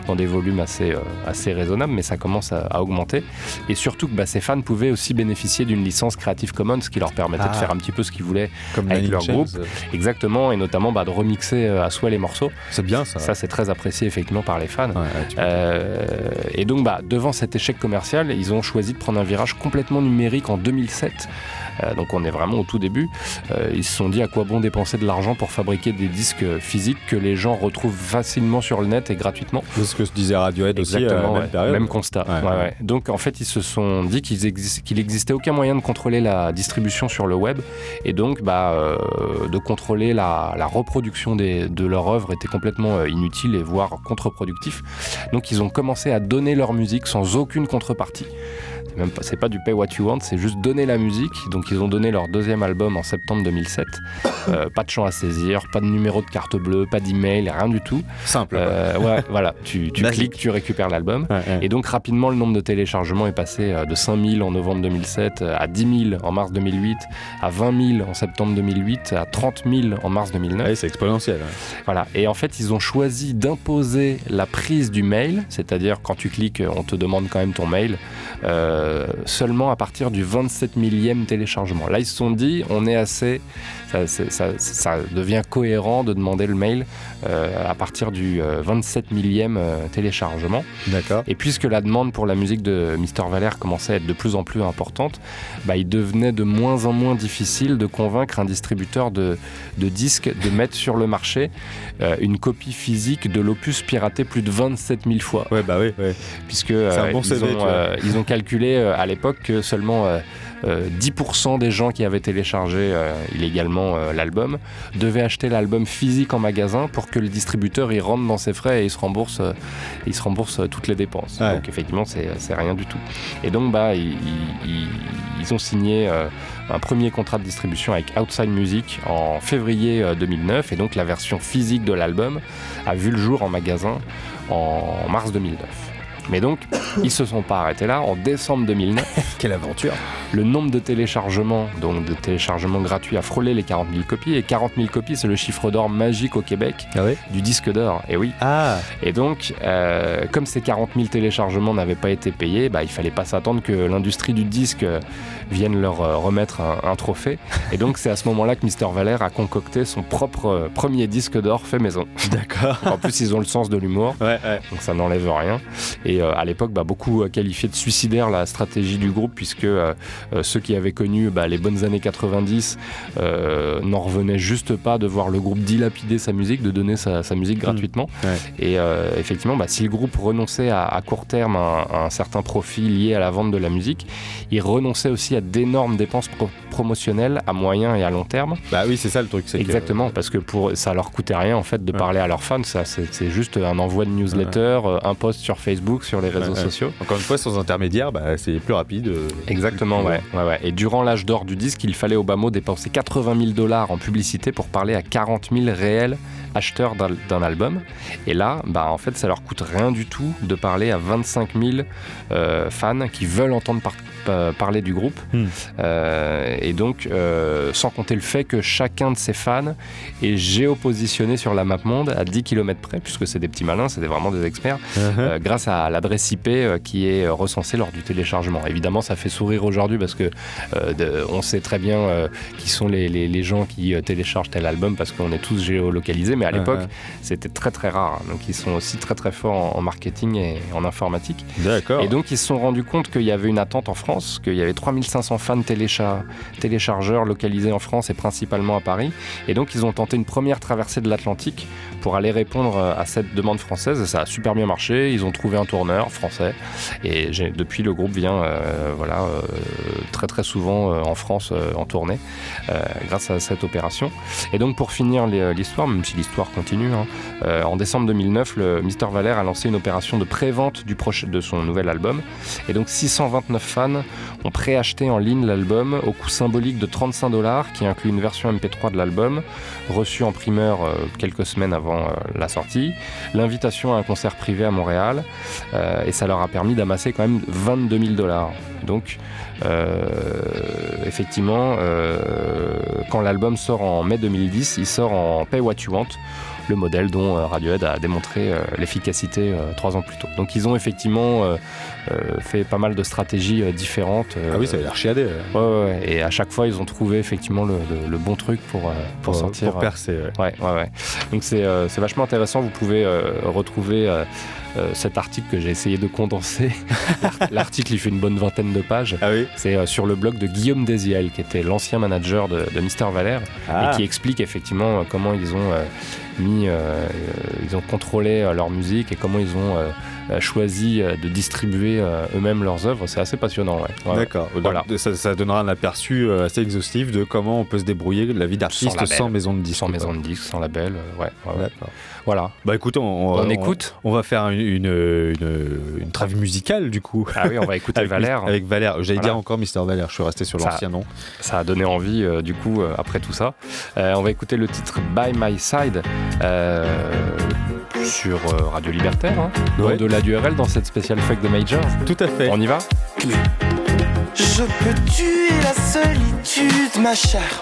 Dans des volumes assez, euh, assez raisonnables, mais ça commence à, à augmenter. Et surtout que bah, ces fans pouvaient aussi bénéficier d'une licence Creative Commons qui leur permettait de Ah. faire un petit peu ce qu'ils voulaient Comme avec leur groupe. euh, Exactement, et notamment bah, de remixer euh, à souhait les morceaux. C'est bien ça. Ça, c'est très apprécié effectivement par les fans. Ouais. Euh, et donc, bah, devant cet échec commercial, ils ont choisi de prendre un virage complètement numérique en 2007. Euh, donc, on est vraiment au tout début. Euh, ils se sont dit à quoi bon dépenser de l'argent pour fabriquer des disques physiques que les gens retrouvent facilement sur le net et gratuitement? Que se disait Radiohead aussi à la Exactement, même ouais. période. Même constat. Donc en fait, ils se sont dit qu'il existait aucun moyen de contrôler la distribution sur le web et donc bah, euh, de contrôler la, la reproduction des- de leur œuvre était complètement euh, inutile et voire contre-productif. Donc ils ont commencé à donner leur musique sans aucune contrepartie. Même pas, c'est pas du pay what you want, c'est juste donner la musique. Donc ils ont donné leur deuxième album en septembre 2007. Euh, pas de champ à saisir, pas de numéro de carte bleue, pas d'email, rien du tout. Simple. Euh, ouais, voilà, tu, cliques, tu récupères l'album. Ouais, ouais. Et donc rapidement, le nombre de téléchargements est passé euh, de 5000 en novembre 2007 euh, à 10 000 en mars 2008, à 20 000 en septembre 2008, à 30 000 en mars 2009. Ouais, c'est exponentiel. ouais. Voilà. Et en fait, ils ont choisi d'imposer la prise du mail, c'est-à-dire quand tu cliques, on te demande quand même ton mail, euh, seulement à partir du 27 millième téléchargement. Là, ils se sont dit, on est assez, ça, c'est- ça- ça devient cohérent de demander le mail euh, à partir du euh, 27 millième euh, téléchargement. D'accord. Et puisque la demande pour la musique de Mister Valère commençait à être de plus en plus importante, bah, il devenait de moins en moins difficile de convaincre un distributeur de, de disques de mettre sur le marché euh, une copie physique de l'opus piraté plus de 27 000 fois. Ouais, bah oui, ouais. Puisque euh, un bon ils, CV, ont, vois. euh, ils ont calculé euh, à l'époque que seulement euh, euh, 10% des gens qui avaient téléchargé euh, illégalement euh, l'album devaient acheter l'album physique en magasin pour que le distributeur y rentre dans ses frais et il se rembourse, euh, il se rembourse euh, toutes les dépenses. Ouais. Donc effectivement, c'est c'est rien du tout. Et donc, bah, ils, ils- ils ont signé euh, un premier contrat de distribution avec Outside Music en février euh, 2009 et donc la version physique de l'album a vu le jour en magasin en mars 2009. Mais donc, ils se sont pas arrêtés là. En décembre 2009, Quelle aventure. le nombre de téléchargements, donc de téléchargements gratuits, a frôlé les 40 000 copies. Et 40 000 copies, c'est le chiffre d'or magique au Québec Ah ouais? du disque d'or. Et oui. Ah Et donc, euh, comme ces 40 000 téléchargements n'avaient pas été payés, bah, il fallait pas s'attendre que l'industrie du disque euh, vienne leur euh, remettre un, un trophée. Et donc, c'est à ce moment-là que Mister Valère a concocté son propre euh, premier disque d'or fait maison. D'accord. En plus, ils ont le sens de l'humour. Ouais, ouais. Donc ça n'enlève rien. Et euh, à l'époque, bah, beaucoup euh, qualifiaient de suicidaire la stratégie du groupe, puisque euh, ceux qui avaient connu bah, les bonnes années 90 euh, n'en revenaient juste pas de voir le groupe dilapider sa musique, de donner sa, sa musique gratuitement. Ouais. Et effectivement, bah, si le groupe renonçait à, à court terme à, un- à un certain profit lié à la vente de la musique, il renonçait aussi à d'énormes dépenses pro- promotionnelles à moyen et à long terme. Bah oui, c'est ça le truc. c'est que- Exactement, parce que pour ça leur coûtait rien en fait de Ouais. parler à leurs fans. Ça, c'est juste un envoi de newsletter, un post sur Facebook, sur les réseaux Ouais, sociaux. Encore une fois, sans intermédiaire, bah, c'est plus rapide. euh, Exactement, plus- ouais, ouais, ouais. Et durant l'âge d'or du disque, il fallait mot dépenser 80 000 dollars en publicité pour parler à 40 000 réels acheteurs d'un album. Et là, bah, en fait, ça leur coûte rien du tout de parler à 25 000 euh, fans qui veulent entendre par- pa- parler du groupe. Hmm. Euh, et donc, euh, sans compter le fait que chacun de ces fans est géopositionné sur la map monde à 10 km près, puisque c'est des petits malins, c'est vraiment des experts, Uh-huh. euh, grâce à l'adresse IP qui est recensée lors du téléchargement. Évidemment, ça fait sourire aujourd'hui parce que de- on sait très bien qui sont les, les- les gens qui téléchargent tel album parce qu'on est tous géolocalisés, mais à l'époque, Ouais, c'était très très rare. Donc, ils sont aussi très très forts en, en marketing et en informatique. D'accord. Et donc, ils se sont rendus compte qu'il y avait une attente en France, qu'il y avait 3500 fans télécha- téléchargeurs localisés en France et principalement à Paris. Et donc, ils ont tenté une première traversée de l'Atlantique pour aller répondre euh, à cette demande française. Et ça a super bien marché. Ils ont trouvé un tourneur français. Et depuis, le groupe vient euh, voilà, euh, très très souvent en France en tournée grâce à cette opération. Et donc, pour finir l'histoire, même si l'histoire continue, hein, en décembre 2009, le Mister Valère a lancé une opération de pré-vente de son nouvel album. Et donc 629 fans ont préacheté en ligne l'album au coût symbolique de 35 dollars, qui inclut une version MP3 de l'album, reçue en primeur euh, quelques semaines avant euh, la sortie, l'invitation à un concert privé à Montréal, euh, et ça leur a permis d'amasser quand même 22 000 dollars. Donc effectivement, quand l'album sort en mai 2010, il sort en Pay What You Want, le modèle dont euh, Radiohead a démontré euh, l'efficacité euh, trois ans plus tôt. Donc ils ont effectivement fait pas mal de stratégies différentes. Ah oui, ça a l'air chiadé. ouais. ouais. Et à chaque fois, ils ont trouvé effectivement le, le- le bon truc pour, pour, sortir. Pour percer. ouais. Ouais, ouais. Donc c'est vachement intéressant. Vous pouvez retrouver cet article que j'ai essayé de condenser. L'article, il fait une bonne vingtaine de pages. Ah oui C'est sur le blog de Guillaume Desiel, qui était l'ancien manager de, de Mister Valère, Ah. et qui explique effectivement comment ils ont euh, euh, ils ont contrôlé euh, leur musique et comment ils ont choisi de distribuer eux-mêmes leurs œuvres. C'est assez passionnant. D'accord. Ça, donnera un aperçu assez exhaustif de comment on peut se débrouiller la vie d'artiste sans, maison de disque. Sans maison de disque, sans label. ouais. Voilà. Bah écoute, on, écoute. On va faire une, une, une, musicale du coup. Ah oui, on va écouter avec Valère. J'allais dire encore Mister Valère. Je suis resté sur l'ancien nom. Ça a donné envie du coup après tout ça. On va écouter le titre By My Side euh. sur euh, Radio Libertaire, hein, ouais. au-delà du RL, dans cette spéciale fake de Major. Tout à fait. On y va Je peux tuer la solitude, ma chère,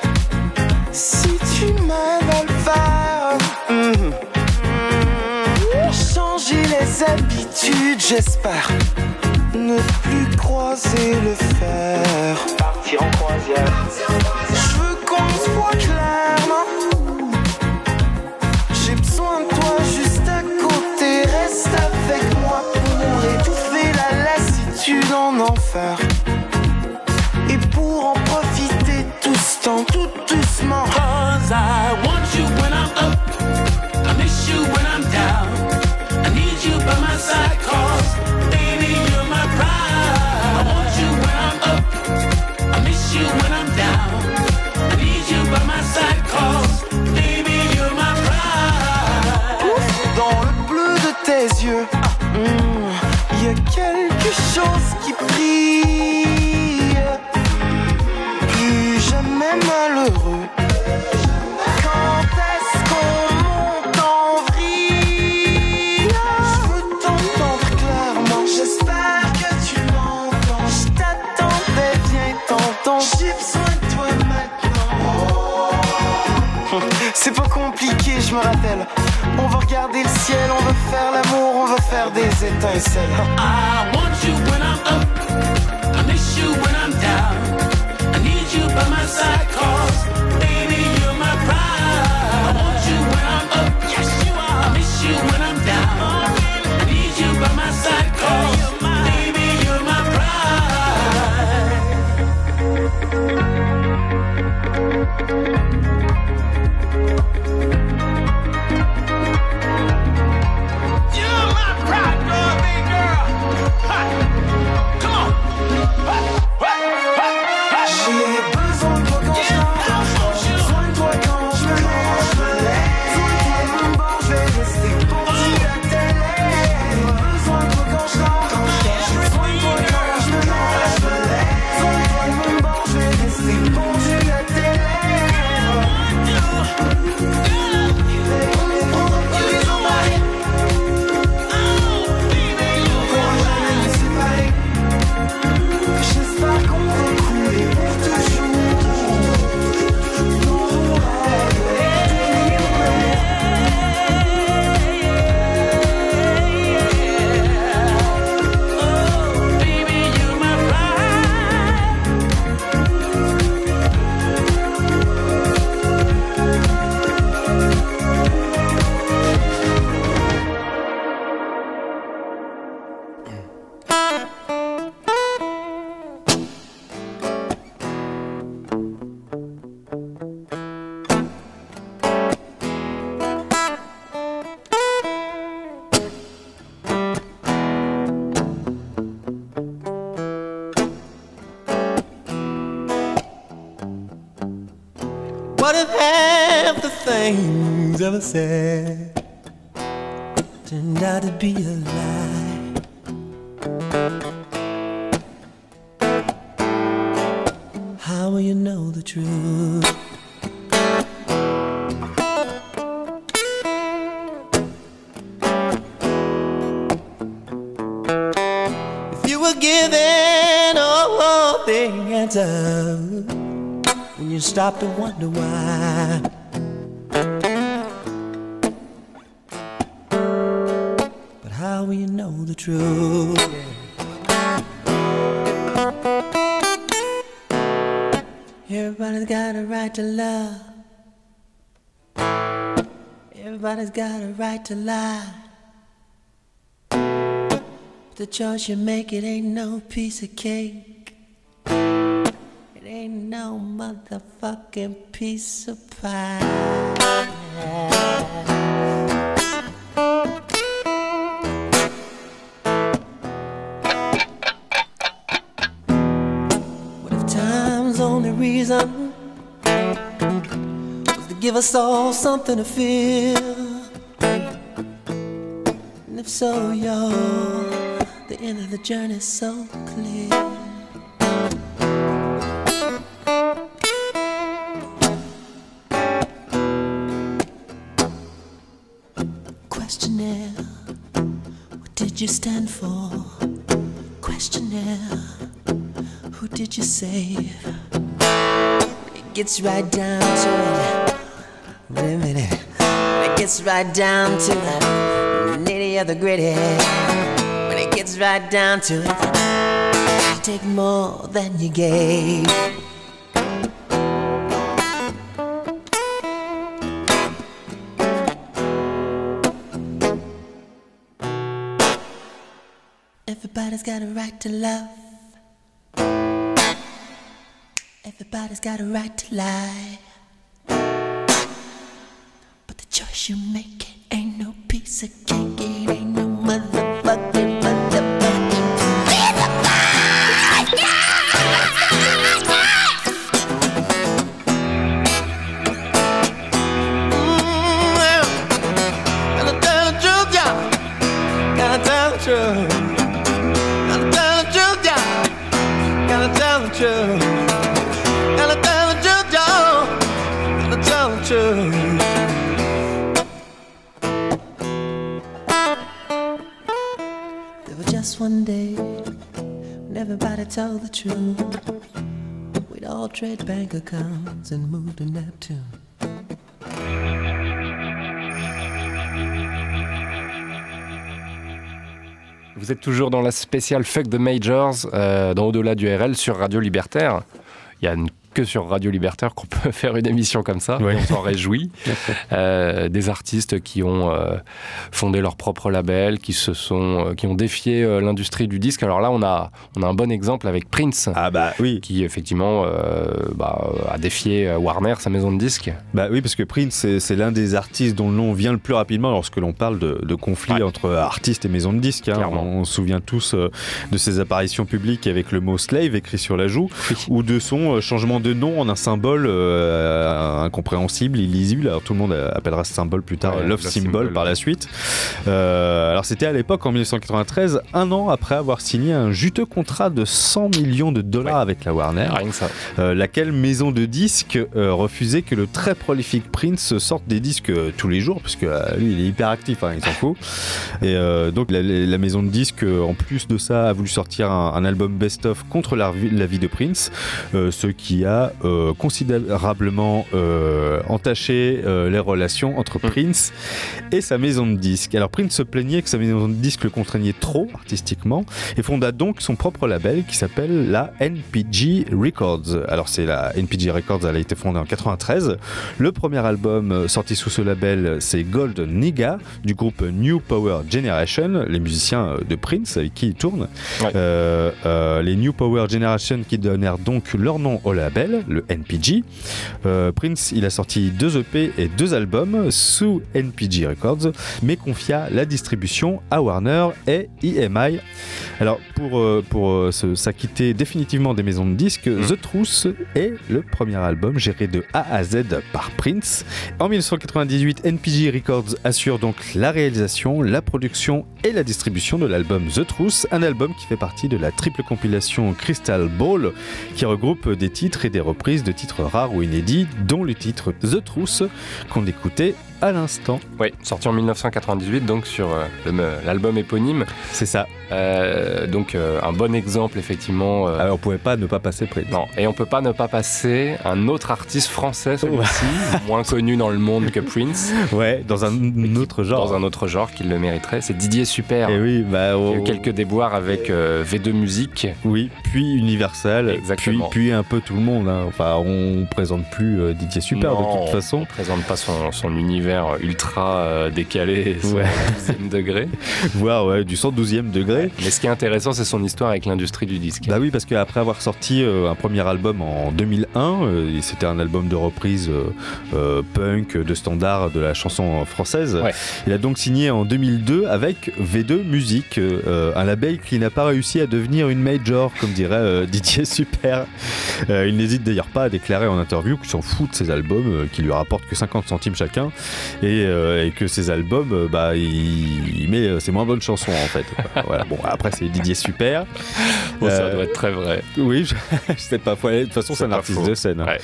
si tu m'as le faire. Changer les habitudes, j'espère. Ne plus croiser le fer. Partir en croisière. faire. ciel, on veut faire l'amour, on veut faire des étincelles. I want you when I'm up, I miss you when I'm down. I need you by my side, cause ever said turned out to be a lie. How will you know the truth? If you were given all the answers, when you stop to wonder why. Everybody's got a right to lie. But the choice you make, it ain't no piece of cake. It ain't no motherfucking piece of pie. reason was to give us all something to feel so, you're the end of the journey so clear. Questionnaire, what did you stand for? Questionnaire, who did you save? It gets right down to it. Wait a minute. It gets right down to nitty of the gritty. When it gets right down to it, you take more than you gave. Everybody's got a right to love. Everybody's got a right to lie. Vous êtes toujours dans la spéciale Fuck the Majors, euh, dans Au-delà du RL sur Radio Libertaire. Il y a une- que sur Radio Libertaire qu'on peut faire une émission comme ça, Ouais. on s'en réjouit. Euh, des artistes qui ont euh, fondé leur propre label, qui, se sont, euh, qui ont défié l'industrie du disque. Alors là, on a, on a un bon exemple avec Prince. Ah bah oui. Qui effectivement bah, a défié Warner, sa maison de disques. Bah oui, parce que Prince, c'est- l'un des artistes dont le nom vient le plus rapidement lorsque l'on parle de, de conflits entre artistes et maisons de disques. hein. On, se souvient tous de ses apparitions publiques avec le mot slave écrit sur la joue, ou de son changement de nom en un symbole euh, incompréhensible, illisible. Alors tout le monde euh, appellera ce symbole plus tard Ouais, Love Love Symbol Symbol, par la suite. Euh, alors c'était à l'époque, en 1993, un an après avoir signé un juteux contrat de 100 millions de dollars avec la Warner. Rien que ça. Euh, laquelle maison de disques euh, refusait que le très prolifique Prince sorte des disques euh, tous les jours, puisque euh, lui il est hyper actif, hein, il s'en fout. Et euh, donc la, la maison de disques, euh, en plus de ça, a voulu sortir un, un album best-of contre la, vie- la vie de Prince, euh, ce qui a euh, considérablement euh, entaché euh, les relations entre Prince et sa maison de disques. Alors Prince se plaignait que sa maison de disques le contraignait trop artistiquement et fonda donc son propre label qui s'appelle la NPG Records. Alors c'est la NPG Records, elle a été fondée en 93. Le premier album sorti sous ce label, c'est Gold Nigga du groupe New Power Generation, les musiciens de Prince avec qui il tourne. Ouais. Les New Power Generation qui donnèrent donc leur nom au label, le NPG. Euh, Prince, il a sorti deux EP et deux albums sous NPG Records, mais confia la distribution à Warner et EMI. Alors, pour, euh, pour euh, s'acquitter définitivement des maisons de disques, The Truth est le premier album géré de A à Z par Prince. En 1998, NPG Records assure donc la réalisation, la production et la distribution de l'album The Truth, un album qui fait partie de la triple compilation Crystal Ball, qui regroupe des titres et des reprises de titres rares ou inédits, dont le titre The Truth qu'on écoutait à l'instant. Oui, sorti en 1998, donc sur euh, l'album éponyme. C'est ça. Euh, donc euh, un bon exemple, effectivement. Alors, on pouvait pas ne pas passer Prince. Non, et on peut pas ne pas passer un autre artiste français, celui-ci, moins connu dans le monde que Prince, Ouais, dans un autre genre. dans un autre genre qu'il le mériterait. C'est Didier Super. Et oui, bah, a oh, eu quelques déboires avec euh, V2 Musique. oui, puis Universal, Exactement. puis, puis un peu tout le monde. hein. Enfin, on présente plus Didier Super Non, de toute façon. On présente pas son, son univers ultra euh, décalé, Ouais. 12e degré. Voire ouais, du 112e degré. Mais ce qui est intéressant, c'est son histoire avec l'industrie du disque. Bah oui, parce qu'après avoir sorti euh, un premier album en 2001, euh, c'était un album de reprise punk de standard de la chanson française, il a donc signé en 2002 avec V2 Music, euh, euh, un label qui n'a pas réussi à devenir une major, comme dirait Didier Super. Il n'hésite d'ailleurs pas à déclarer en interview qu'il s'en fout de ses albums, qui lui rapportent que 50 centimes chacun, et, euh, et que ses albums, euh, bah, il, il met euh, ses moins bonnes chansons en fait. voilà. Bon, après c'est Didier Super. Bon, ça Euh, doit être très vrai. Oui, je, je sais pas. faut aller- De toute façon, C'est un artiste faux. de scène. Ouais.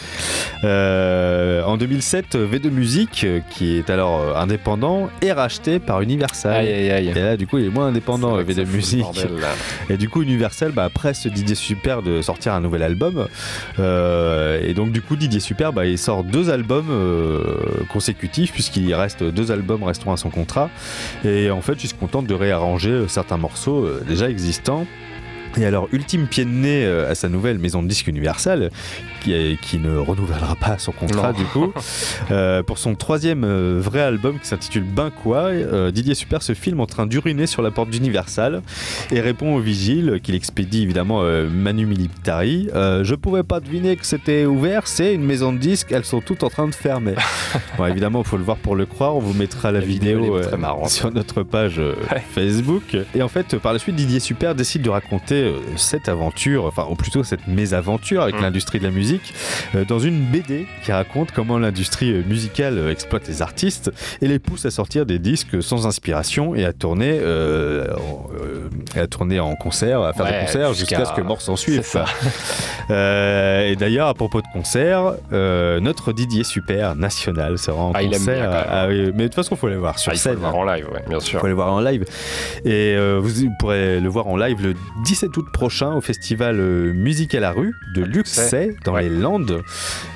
Euh, en 2007, V2 Music, euh, qui est alors euh, indépendant, est racheté par Universal. Aïe, aïe, aïe. Et là, du coup, il est moins indépendant, C'est euh, vrai que ça V2 fout le Music. bordel. Et du coup, Universal bah, presse Didier Super de sortir un nouvel album. Euh, et donc, du coup, Didier Super, bah, il sort deux albums euh, consécutifs, puisqu'il reste deux albums restant à son contrat. Et en fait, il se contente de réarranger euh, certains morceaux euh, déjà existants. Et alors, ultime pied de nez euh, à sa nouvelle maison de disques Universal, qui, ne renouvellera pas son contrat Non. du coup, euh, pour son troisième euh, vrai album qui s'intitule Ben quoi, euh, Didier Super se filme en train d'uriner sur la porte d'Universal et répond au vigile qu'il expédie évidemment Manu Militari. Je pouvais pas deviner que c'était ouvert, c'est une maison de disques, elles sont toutes en train de fermer. bon, évidemment, il faut le voir pour le croire, on vous mettra la, La vidéo, très sur notre page Ouais. Facebook. Et en fait, par la suite, Didier Super décide de raconter cette aventure, enfin, ou plutôt cette mésaventure avec Mm. l'industrie de la musique, euh, dans une BD qui raconte comment l'industrie euh, musicale euh, exploite les artistes et les pousse à sortir des disques sans inspiration et à tourner, euh, à tourner en concert, à faire Ouais, des concerts jusqu'à- ce que mort s'en suive. Euh, et d'ailleurs, à propos de concert, euh, notre Didier Super national sera en Ah, il concert. Ah mais de toute façon, il faut aller voir sur Ah, il faut scène. le voir en live, ouais, bien sûr. faut aller voir en live. Et vous pourrez le voir en live le 17 août prochain au festival Musique à la rue de Luxay dans Ouais. Les Landes.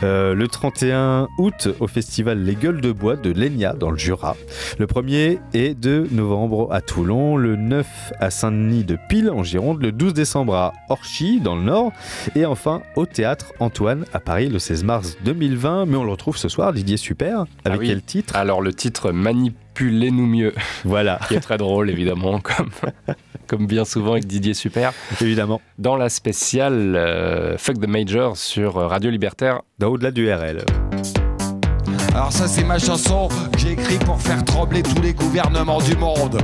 Euh, le 31 août au festival Les Gueules de Bois de Lénia dans le Jura. Le 1er et 2 novembre à Toulon. Le 9 à Saint-Denis de Pile en Gironde. Le 12 décembre à Orchy dans le Nord. Et enfin au théâtre Antoine à Paris le 16 mars 2020. Mais on le retrouve ce soir, Didier Super. Avec Ah oui. quel titre? Alors, le titre Manipulez-nous mieux, Voilà, qui est très drôle, évidemment, comme, comme bien souvent avec Didier Super. évidemment. Dans la spéciale euh, Fuck the Major sur euh, Radio Libertaire. Dans au-delà du RL. Alors ça c'est ma chanson que j'ai écrite pour faire trembler tous les gouvernements du monde.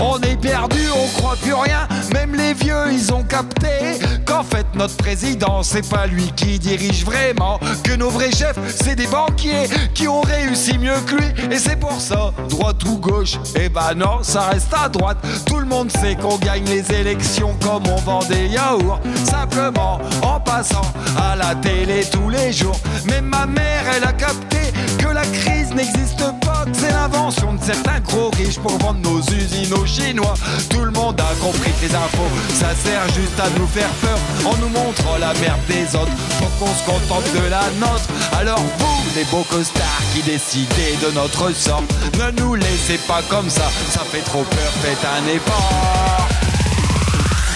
On est perdu, on croit plus rien, même les vieux ils ont capté qu'en fait notre président c'est pas lui qui dirige vraiment, que nos vrais chefs c'est des banquiers qui ont réussi mieux que lui. Et c'est pour ça, droite ou gauche, eh ben non ça reste à droite, tout le monde sait qu'on gagne les élections comme on vend des yaourts, simplement en passant à la télé tous les jours, même ma mère elle a capté que la crise n'existe pas, c'est l'invention de certains gros riches pour vendre nos usines aux Chinois. Tout le monde a compris que les infos, ça sert juste à nous faire peur en nous montrant la merde des autres pour qu'on se contente de la nôtre. Alors vous, les beaux costards qui décidez de notre sort, ne nous laissez pas comme ça, ça fait trop peur, faites un effort.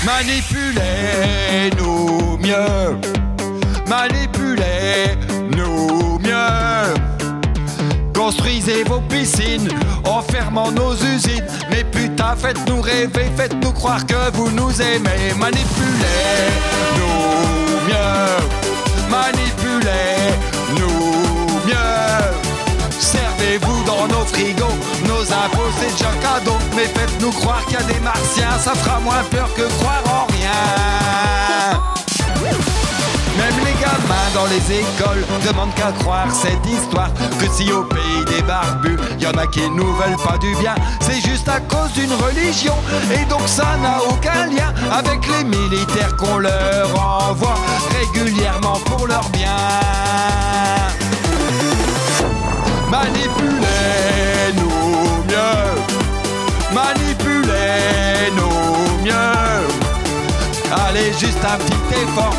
Manipulez-nous mieux. Manipulez-nous mieux. Construisez vos piscines en fermant nos usines. Mais putain, faites-nous rêver, faites-nous croire que vous nous aimez. Manipulez-nous mieux. Manipulez-nous mieux. Servez-vous dans nos frigos, nos impôts c'est déjà cadeau. Mais faites-nous croire qu'il y a des martiens, ça fera moins peur que croire en rien. Gamins dans les écoles demandent qu'à croire cette histoire Que si au pays des barbus, y en a qui nous veulent pas du bien C'est juste à cause d'une religion. Et donc ça n'a aucun lien Avec les militaires qu'on leur envoie Régulièrement pour leur bien. Manipulez-nous mieux. Manipulez-nous mieux. Allez, juste un petit effort,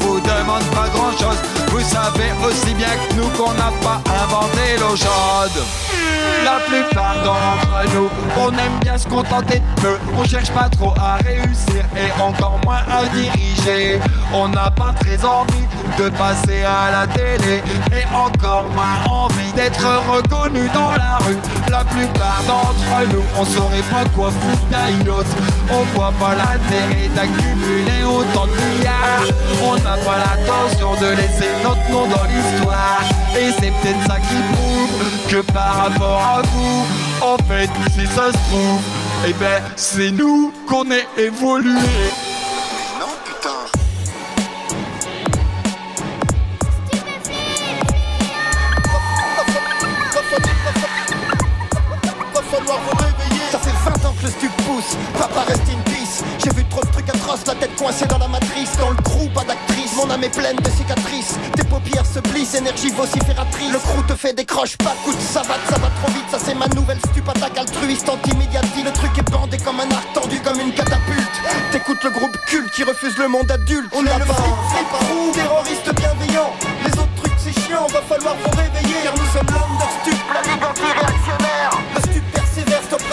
vous demande pas grand chose. Vous savez aussi bien que nous qu'on n'a pas inventé l'eau chaude. La plupart d'entre nous, on aime bien se contenter de peu. On cherche pas trop à réussir et encore moins à diriger. On n'a pas très envie de passer à la télé et encore moins envie d'être reconnu dans la rue. La plupart d'entre nous, on saurait pas quoi foutre d'un autre. On voit pas l'intérêt d'accumuler autant de milliards. On n'a pas l'intention de laisser notre nom dans l'histoire. Et c'est peut-être ça qui prouve que par rapport à vous, en fait, si ça se trouve, eh ben, c'est nous qu'on est évolué. tous. Papa reste in peace. J'ai vu trop de trucs atroces, la tête coincée dans la matrice. Dans le trou pas d'actrice. Mon âme est pleine de cicatrices. Tes paupières se plissent, énergie vocifératrice. Le crew te fait décroche, pas coup de savate, ça va trop vite. Ça c'est ma nouvelle stupe attaque altruiste, anti-médiatie. Le truc est bandé comme un arc tendu comme une catapulte. T'écoutes le groupe culte qui refuse le monde adulte. On est le flip, flip, terroriste bienveillant. Les autres trucs c'est chiant, va falloir vous réveiller. Car nous sommes l'homme la ligue anti-réactionnaire.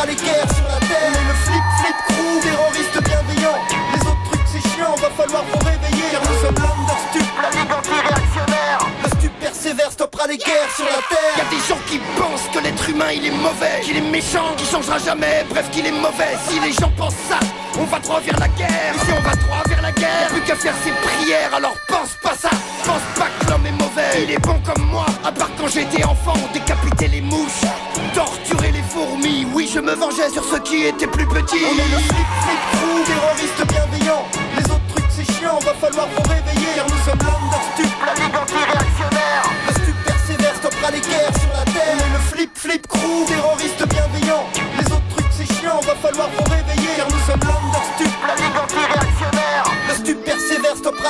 Les guerres sur la terre. Le flip, flip crew, terroriste bienveillant. Les autres trucs c'est chiant, va falloir vous réveiller. Car nous sommes l'understup, la ligue anti-réactionnaire. Le stup persévère, stoppera les guerres sur la terre. Y a des gens qui pensent que l'être humain il est mauvais, qu'il est méchant, qu'il changera jamais, bref qu'il est mauvais. Si les gens pensent ça, on va droit vers la guerre. Si on va droit vers la guerre, y'a plus qu'à faire ses prières. Alors pense pas ça, pense pas que l'homme est mauvais. Il est bon comme moi, à part quand j'étais enfant, on décapitait les mouches, torturer les fourmis. Je me vengeais sur ceux qui étaient plus petits. On est le flip flip crew, terroriste bienveillant. Les autres trucs c'est chiant, va falloir vous réveiller. Car nous sommes l'understup, la ligue anti-réactionnaire. Le stup persévère, stoppera les guerres sur la terre. On est le flip flip crew, terroriste bienveillant. Les autres trucs c'est chiant, va falloir vous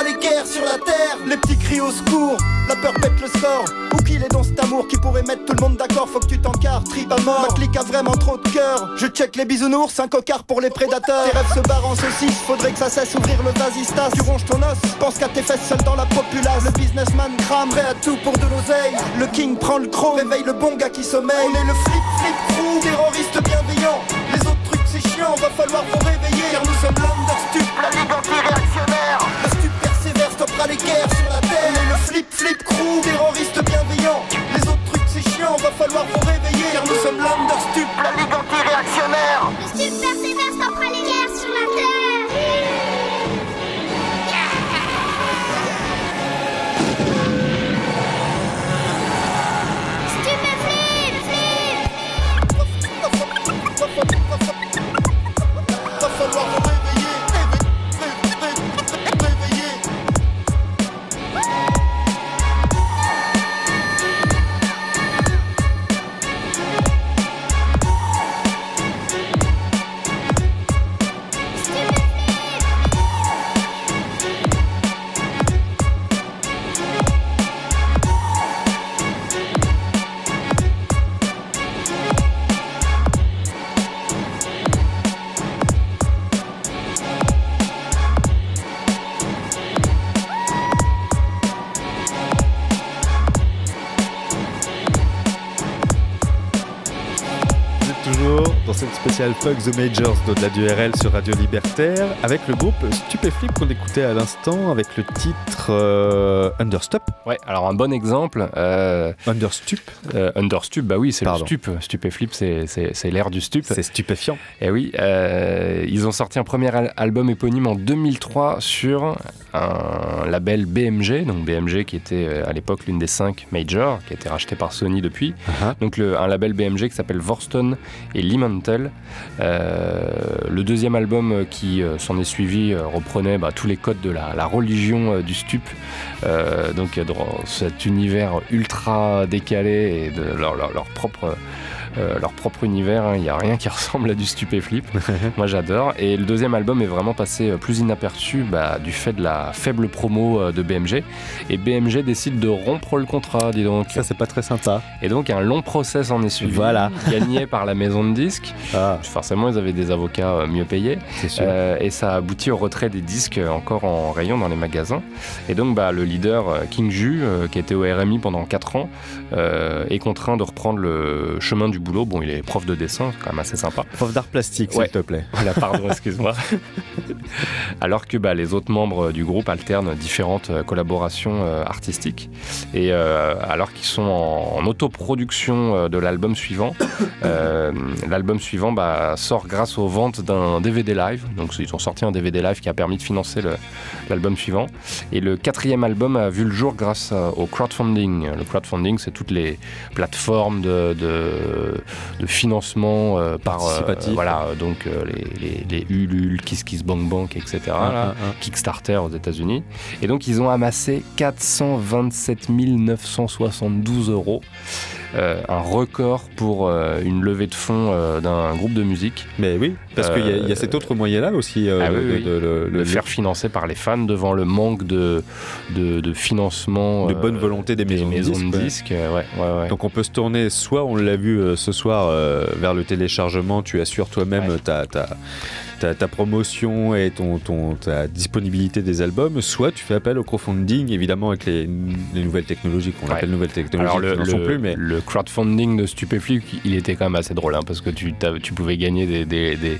les guerres sur la terre. Les petits cris au secours, la peur pète le score. Où qu'il est dans cet amour qui pourrait mettre tout le monde d'accord, faut que tu t'encarres, trip à mort. Ma clique a vraiment trop de cœur. Je check les bisounours, un cocard pour les prédateurs. Tes rêves se barrent en faudrait que ça cesse ouvrir le vasistas. Tu ronges ton os, pense qu'à tes fesses seul dans la populace. Le businessman crame, à tout pour de l'oseille. Le king prend le croc, réveille le bon gars qui sommeille. On est le flip flip crew, terroriste bienveillant. Les autres trucs c'est chiant, va falloir vous réveiller. Car nous sommes l'understup, la ligue anti-réactionnaire. Les guerres sur la terre. Le flip flip crew, terroriste bienveillant. Les autres trucs c'est chiant, va falloir vous réveiller. Car nous sommes l'understup, la ligue anti-réactionnaire. Le stup les guerres sur la terre. Fuck the Majors d'au-delà du RL sur Radio Libertaire avec le groupe Stupéflip qu'on écoutait à l'instant avec le titre euh, Understop. Ouais, alors un bon exemple. Euh, Understup euh, Understup, bah oui, c'est le stup. Stupéflip, c'est- l'air du stup. C'est stupéfiant. Et oui, euh, ils ont sorti un premier al- album éponyme en 2003 sur un label BMG, donc BMG qui était euh, à l'époque l'une des cinq majors, qui a été racheté par Sony depuis. Uh-huh. Donc le- un label BMG qui s'appelle Vorston et Limantel. Euh, le deuxième album euh, qui euh, s'en est suivi reprenait bah, tous les codes de la, religion du stup, donc dans cet univers ultra décalé et de leur propre euh, leur propre univers. hein. Il n'y a rien qui ressemble à du stupéflip. Moi j'adore. Et le deuxième album est vraiment passé euh, plus inaperçu bah, du fait de la faible promo euh, de BMG. Et BMG décide de rompre le contrat, dis donc. Ça, c'est pas très sympa. Et donc un long procès en est suivi. Voilà. Gagné par la maison de disques. Ah, Forcément, ils avaient des avocats mieux payés. c'est sûr. Euh, et ça a abouti au retrait des disques encore en rayon dans les magasins. Et donc bah, le leader King Ju, euh, qui était au RMI pendant 4 ans, est contraint de reprendre le chemin du boulot. Bon, il est prof de dessin, c'est quand même assez sympa. Prof d'art plastique, s'il Ouais. te plaît. Voilà, pardon, excuse-moi. Alors que bah, les autres membres du groupe alternent différentes euh, collaborations euh, artistiques. Et euh, alors qu'ils sont en, en autoproduction euh, de l'album suivant, l'album suivant bah, sort grâce aux ventes d'un DVD live. Donc ils ont sorti un DVD live qui a permis de financer l'album suivant. Et le quatrième album a vu le jour grâce au crowdfunding. Le crowdfunding, c'est toutes les plateformes de, de, de financement euh, par euh, voilà euh, donc les, les, les Ulule, KissKissBankBank, etc. Ah, là, ah, ah. Kickstarter aux États-Unis. Et donc ils ont amassé 427 972 euros. euh, un record pour euh, une levée de fonds euh, d'un groupe de musique. Mais oui, parce qu'il y, a- y a cet autre moyen-là aussi. euh, Ah oui, de- oui. de- le- faire financer par les fans devant le manque de, de, financement de euh, bonne volonté des maisons, maisons de disques. disques. euh, ouais, ouais, ouais. Donc on peut se tourner, soit on l'a vu euh, ce soir euh, vers le téléchargement, tu assures toi-même ta, ta, ta, ta promotion et ton, ton, ta disponibilité des albums, soit tu fais appel au crowdfunding, évidemment avec les, les nouvelles technologies qu'on appelle nouvelles technologies, Alors le, le- plus, mais le crowdfunding de Stupéflux, il était quand même assez drôle, hein, parce que tu, tu pouvais gagner des... des, des-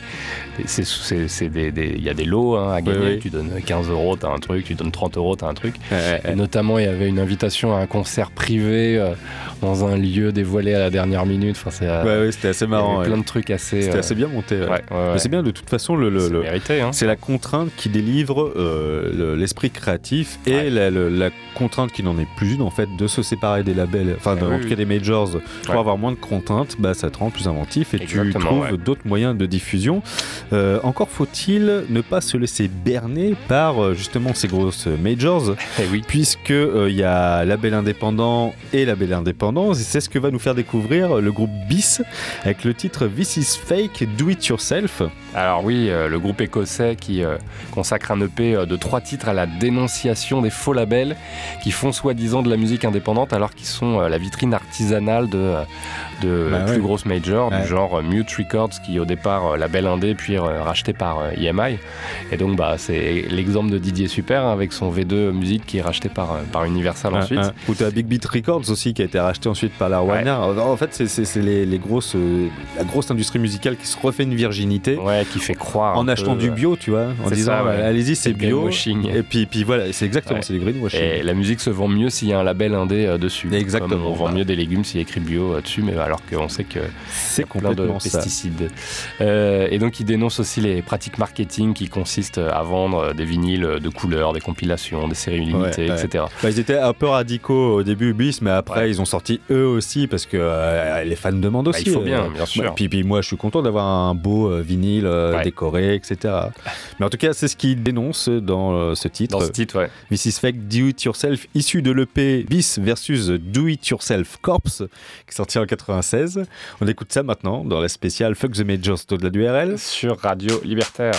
Il y a des lots hein, à gagner, oui. tu donnes 15 euros, t'as un truc, tu donnes 30 euros, t'as un truc. Ouais, Et ouais. notamment, il y avait une invitation à un concert privé euh, dans un lieu dévoilé à la dernière minute. Enfin, c'est, euh, Ouais, ouais, c'était assez il y avait marrant. plein de trucs assez... C'était euh, assez bien monté. Mais c'est bien de toute façon le, le- C'est le- mérité, hein. c'est la contrainte qui délivre euh, le- l'esprit créatif et la, le- la contrainte qui n'en est plus une en fait de se séparer des labels, enfin Eh en oui, tout oui. cas des majors pour avoir moins de contraintes, bah, ça te rend plus inventif et tu trouves d'autres moyens de diffusion. Euh, encore faut-il ne pas se laisser berner par euh, justement ces grosses majors, Eh oui. puisque euh, il y a label indépendant et label indépendant. Et C'est ce que va nous faire découvrir le groupe BIS avec le titre This is Fake, Do It Yourself. Alors oui, euh, le groupe écossais qui euh, consacre un EP euh, de trois titres à la dénonciation des faux labels qui font soi-disant de la musique indépendante alors qu'ils sont euh, la vitrine artisanale de, euh, de Bah plus ouais. grosses majors Ouais. du genre euh, Mute Records qui au départ euh, label indé puis euh, racheté par euh, EMI. Et donc bah, c'est l'exemple de Didier Super hein, avec son V2 musique qui est racheté par, euh, par Universal ensuite. Un- un- Ou tu as Big Beat Records aussi qui a été racheté ensuite par la Warner. En fait, c'est- les, les grosses, la grosse industrie musicale qui se refait une virginité Ouais, qui fait croire en achetant peu, du bio, tu vois, en disant ouais. allez-y, c'est bio. Et puis, puis voilà, c'est exactement, Ouais. c'est du greenwashing. Et la musique se vend mieux s'il y a un label indé dessus. Exactement. Comme on vend mieux des légumes s'il y a écrit bio dessus, mais alors qu'on sait que C'est plein de ça. pesticides. Euh, et donc il dénonce aussi les pratiques marketing qui consistent à vendre euh, des vinyles de couleurs, des compilations, des séries limitées, Ouais, ouais. etc. Bah, ils étaient un peu radicaux au début, Bis, mais après Ouais. ils ont sorti eux aussi parce que euh, les fans demandent Bah, aussi. il faut bien, euh, bien sûr. puis, puis moi je suis content d'avoir un beau euh, vinyle euh, décoré, etc. Mais en tout cas, c'est ce qu'ils dénoncent dans euh, ce titre. Dans ce titre, ouais. This is Fake Do It Yourself, issu de l'EP Bis versus Do It Yourself Corpse, qui est sorti en 96. On écoute ça maintenant dans la spéciale Fuck the Majors au-delà du Sur Radio Libertaire.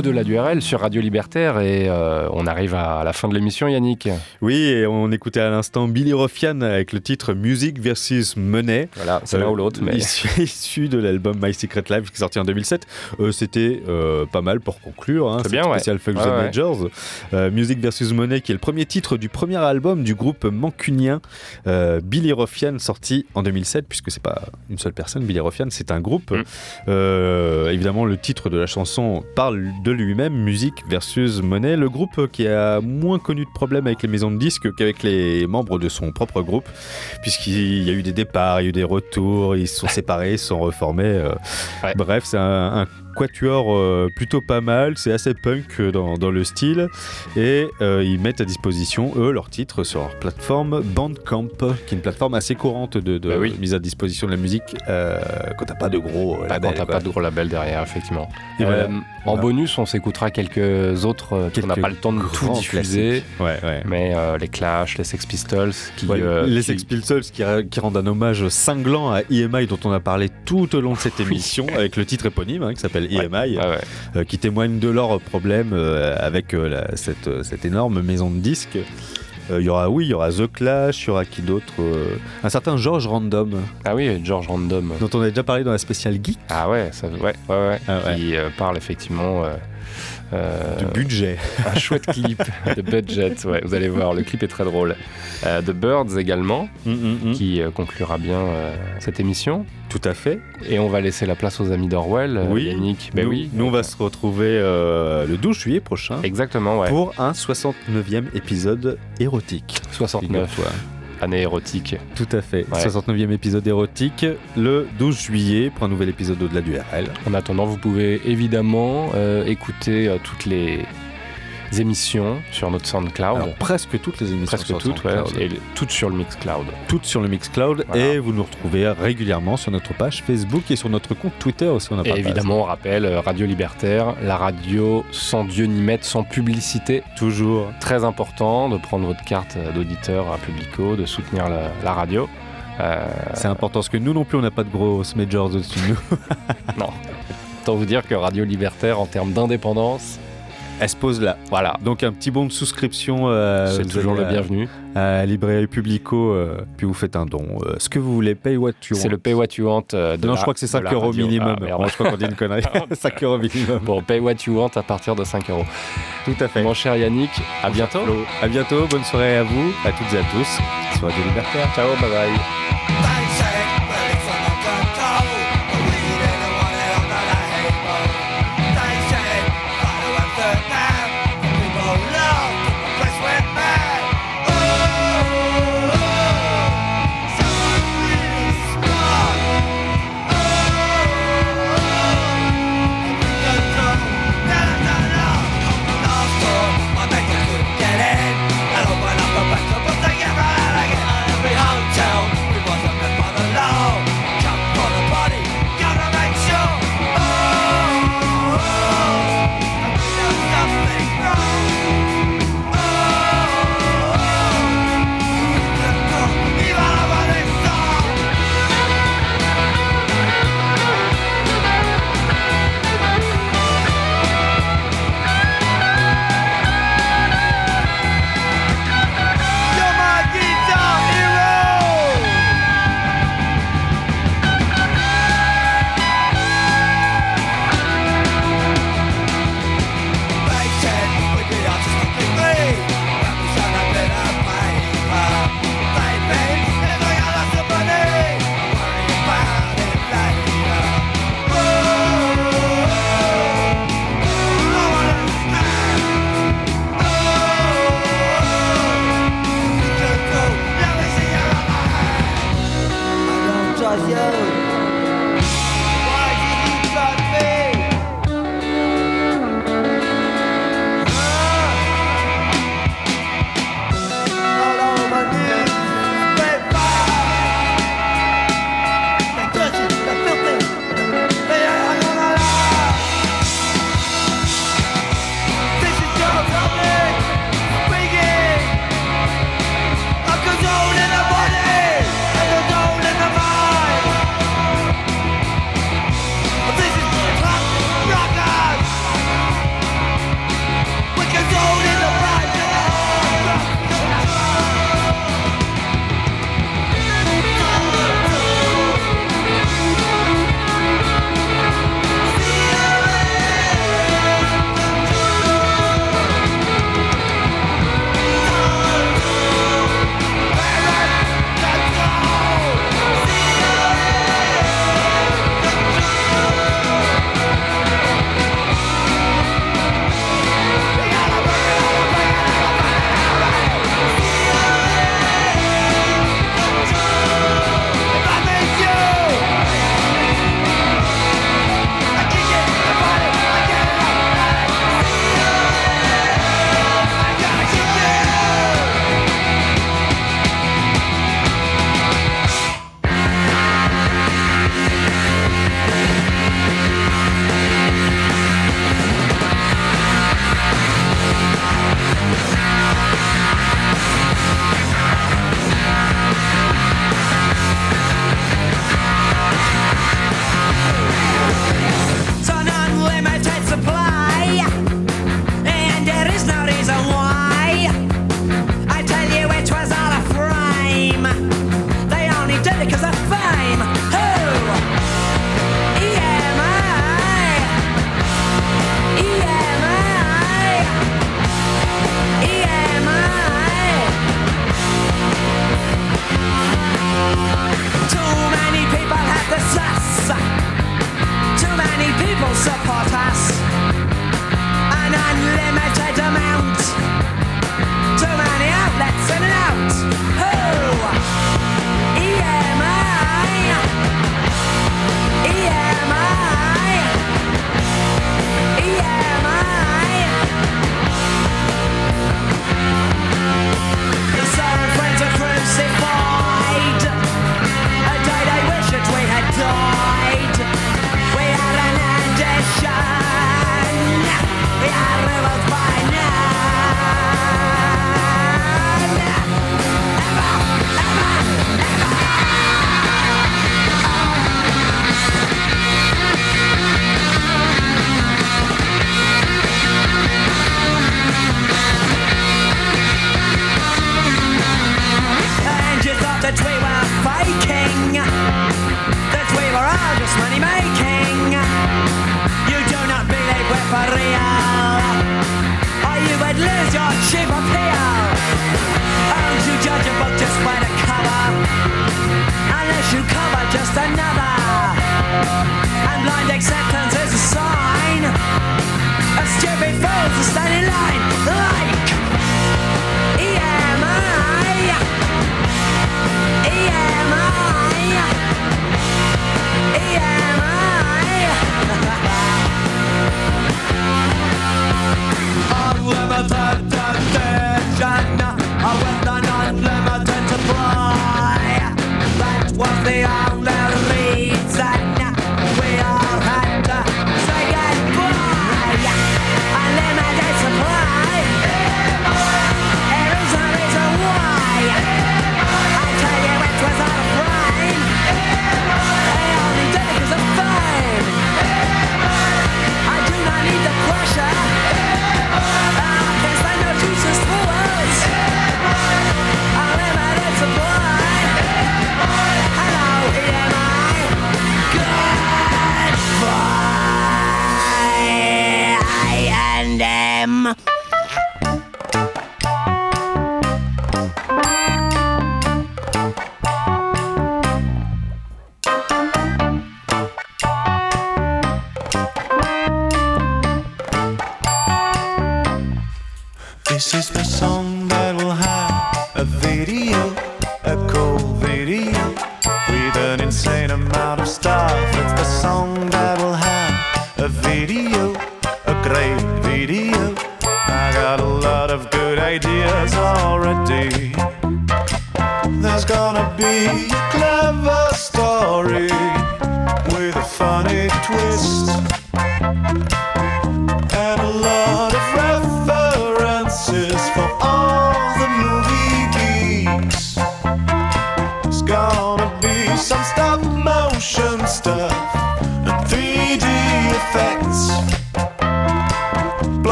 Au-delà du RL sur Radio Libertaire et euh, on arrive à la fin de l'émission Yannick. Oui, et on écoutait à l'instant Billy Roffian avec le titre Music versus Money. Voilà, c'est l'un ou l'autre, mais Issu, issu de l'album My Secret Life qui est sorti en 2007. Euh, C'était euh, pas mal pour conclure. Hein, C'est bien, ouais. Fuck Ouais, the ouais. Majors. Euh, Music versus Money qui est le premier titre du premier album du groupe mancunien euh, Billy Roffian sorti en 2007 puisque c'est pas une seule personne. Billy Roffian c'est un groupe. Mm. Euh, évidemment le titre de la chanson parle de lui-même. Music versus Money. Le groupe qui a moins connu de problèmes avec les maisons de disques qu'avec les membres de son propre groupe puisqu'il y a eu des départs, il y a eu des retours, ils se sont séparés, ils se sont reformés. Ouais. Bref, c'est un, un quatuor euh, plutôt pas mal, c'est assez punk euh, dans, dans le style, et euh, ils mettent à disposition, eux, leurs titres sur leur plateforme Bandcamp, qui est une plateforme assez courante de, de Bah oui. mise à disposition de la musique euh, quand t'as pas de gros euh, pas quand labels, t'as pas de gros label derrière, effectivement. Voilà. En Voilà. bonus, on s'écoutera quelques autres euh, qu'on n'a Quelques pas le temps de tout diffuser, classiques. Ouais, ouais. mais les Clash, les Sex Pistols, qui, Ouais, les qui- Sex Pistols qui rendent un hommage cinglant à EMI dont on a parlé tout au long de cette émission avec le titre éponyme hein, qui s'appelle EMI Ouais, ouais. euh, qui témoigne de leurs problèmes euh, avec euh, la- cette, cette énorme maison de disques. Euh, Il y aura oui, il y aura The Clash, il y aura qui d'autre euh, Un certain George Random Ah oui, George Random. dont on a déjà parlé dans la spéciale geek Ah ouais, ça, ouais, ouais, ouais. Ah ouais. Qui euh, parle effectivement de budget. un chouette clip de budget. Ouais, vous allez voir, le clip est très drôle. Euh, The Birds également, Mm, mm, mm. qui euh, conclura bien euh, cette émission. Tout à fait. Et on va laisser la place aux amis d'Orwell. euh, Oui. Yannick. Ben nous, oui. nous, on va se retrouver euh, le 12 juillet prochain Exactement, ouais. pour un 69e épisode érotique. 69. Figure-toi. Année érotique. Tout à fait. Ouais. 69e épisode érotique le 12 juillet pour un nouvel épisode au-delà du RL. En attendant, vous pouvez évidemment euh, écouter euh, toutes les émissions sur notre SoundCloud. Alors, presque toutes les émissions Presque sur toutes, ouais, et toutes sur le Mixcloud. toutes sur le Mixcloud Voilà. et vous nous retrouvez régulièrement sur notre page Facebook et sur notre compte Twitter aussi. On Et évidemment, on rappelle, euh, Radio Libertaire, la radio sans Dieu ni maître, sans publicité. toujours. Très important de prendre votre carte euh, d'auditeur à Publico, de soutenir la, la radio. Euh, C'est important parce que nous non plus on n'a pas de grosses majors au-dessus de nous. non. Autant vous dire que Radio Libertaire, en termes d'indépendance, Elle se pose là. voilà, Donc un petit bon de souscription. euh, c'est toujours le bienvenu. À Librairie Publico, euh, puis vous faites un don. Euh, ce que vous voulez, pay what you C'est want. le pay what you want de Non, la- je crois que c'est de 5 la euros radio. minimum. Ah, je crois qu'on dit une connerie. 5 euros minimum. Bon, pay what you want à partir de 5 euros. Tout à fait. Mon cher Yannick, à bientôt. Flo, À bientôt, bonne soirée à vous, à toutes et à tous. Soirée de libertaire. Ciao, bye bye. was.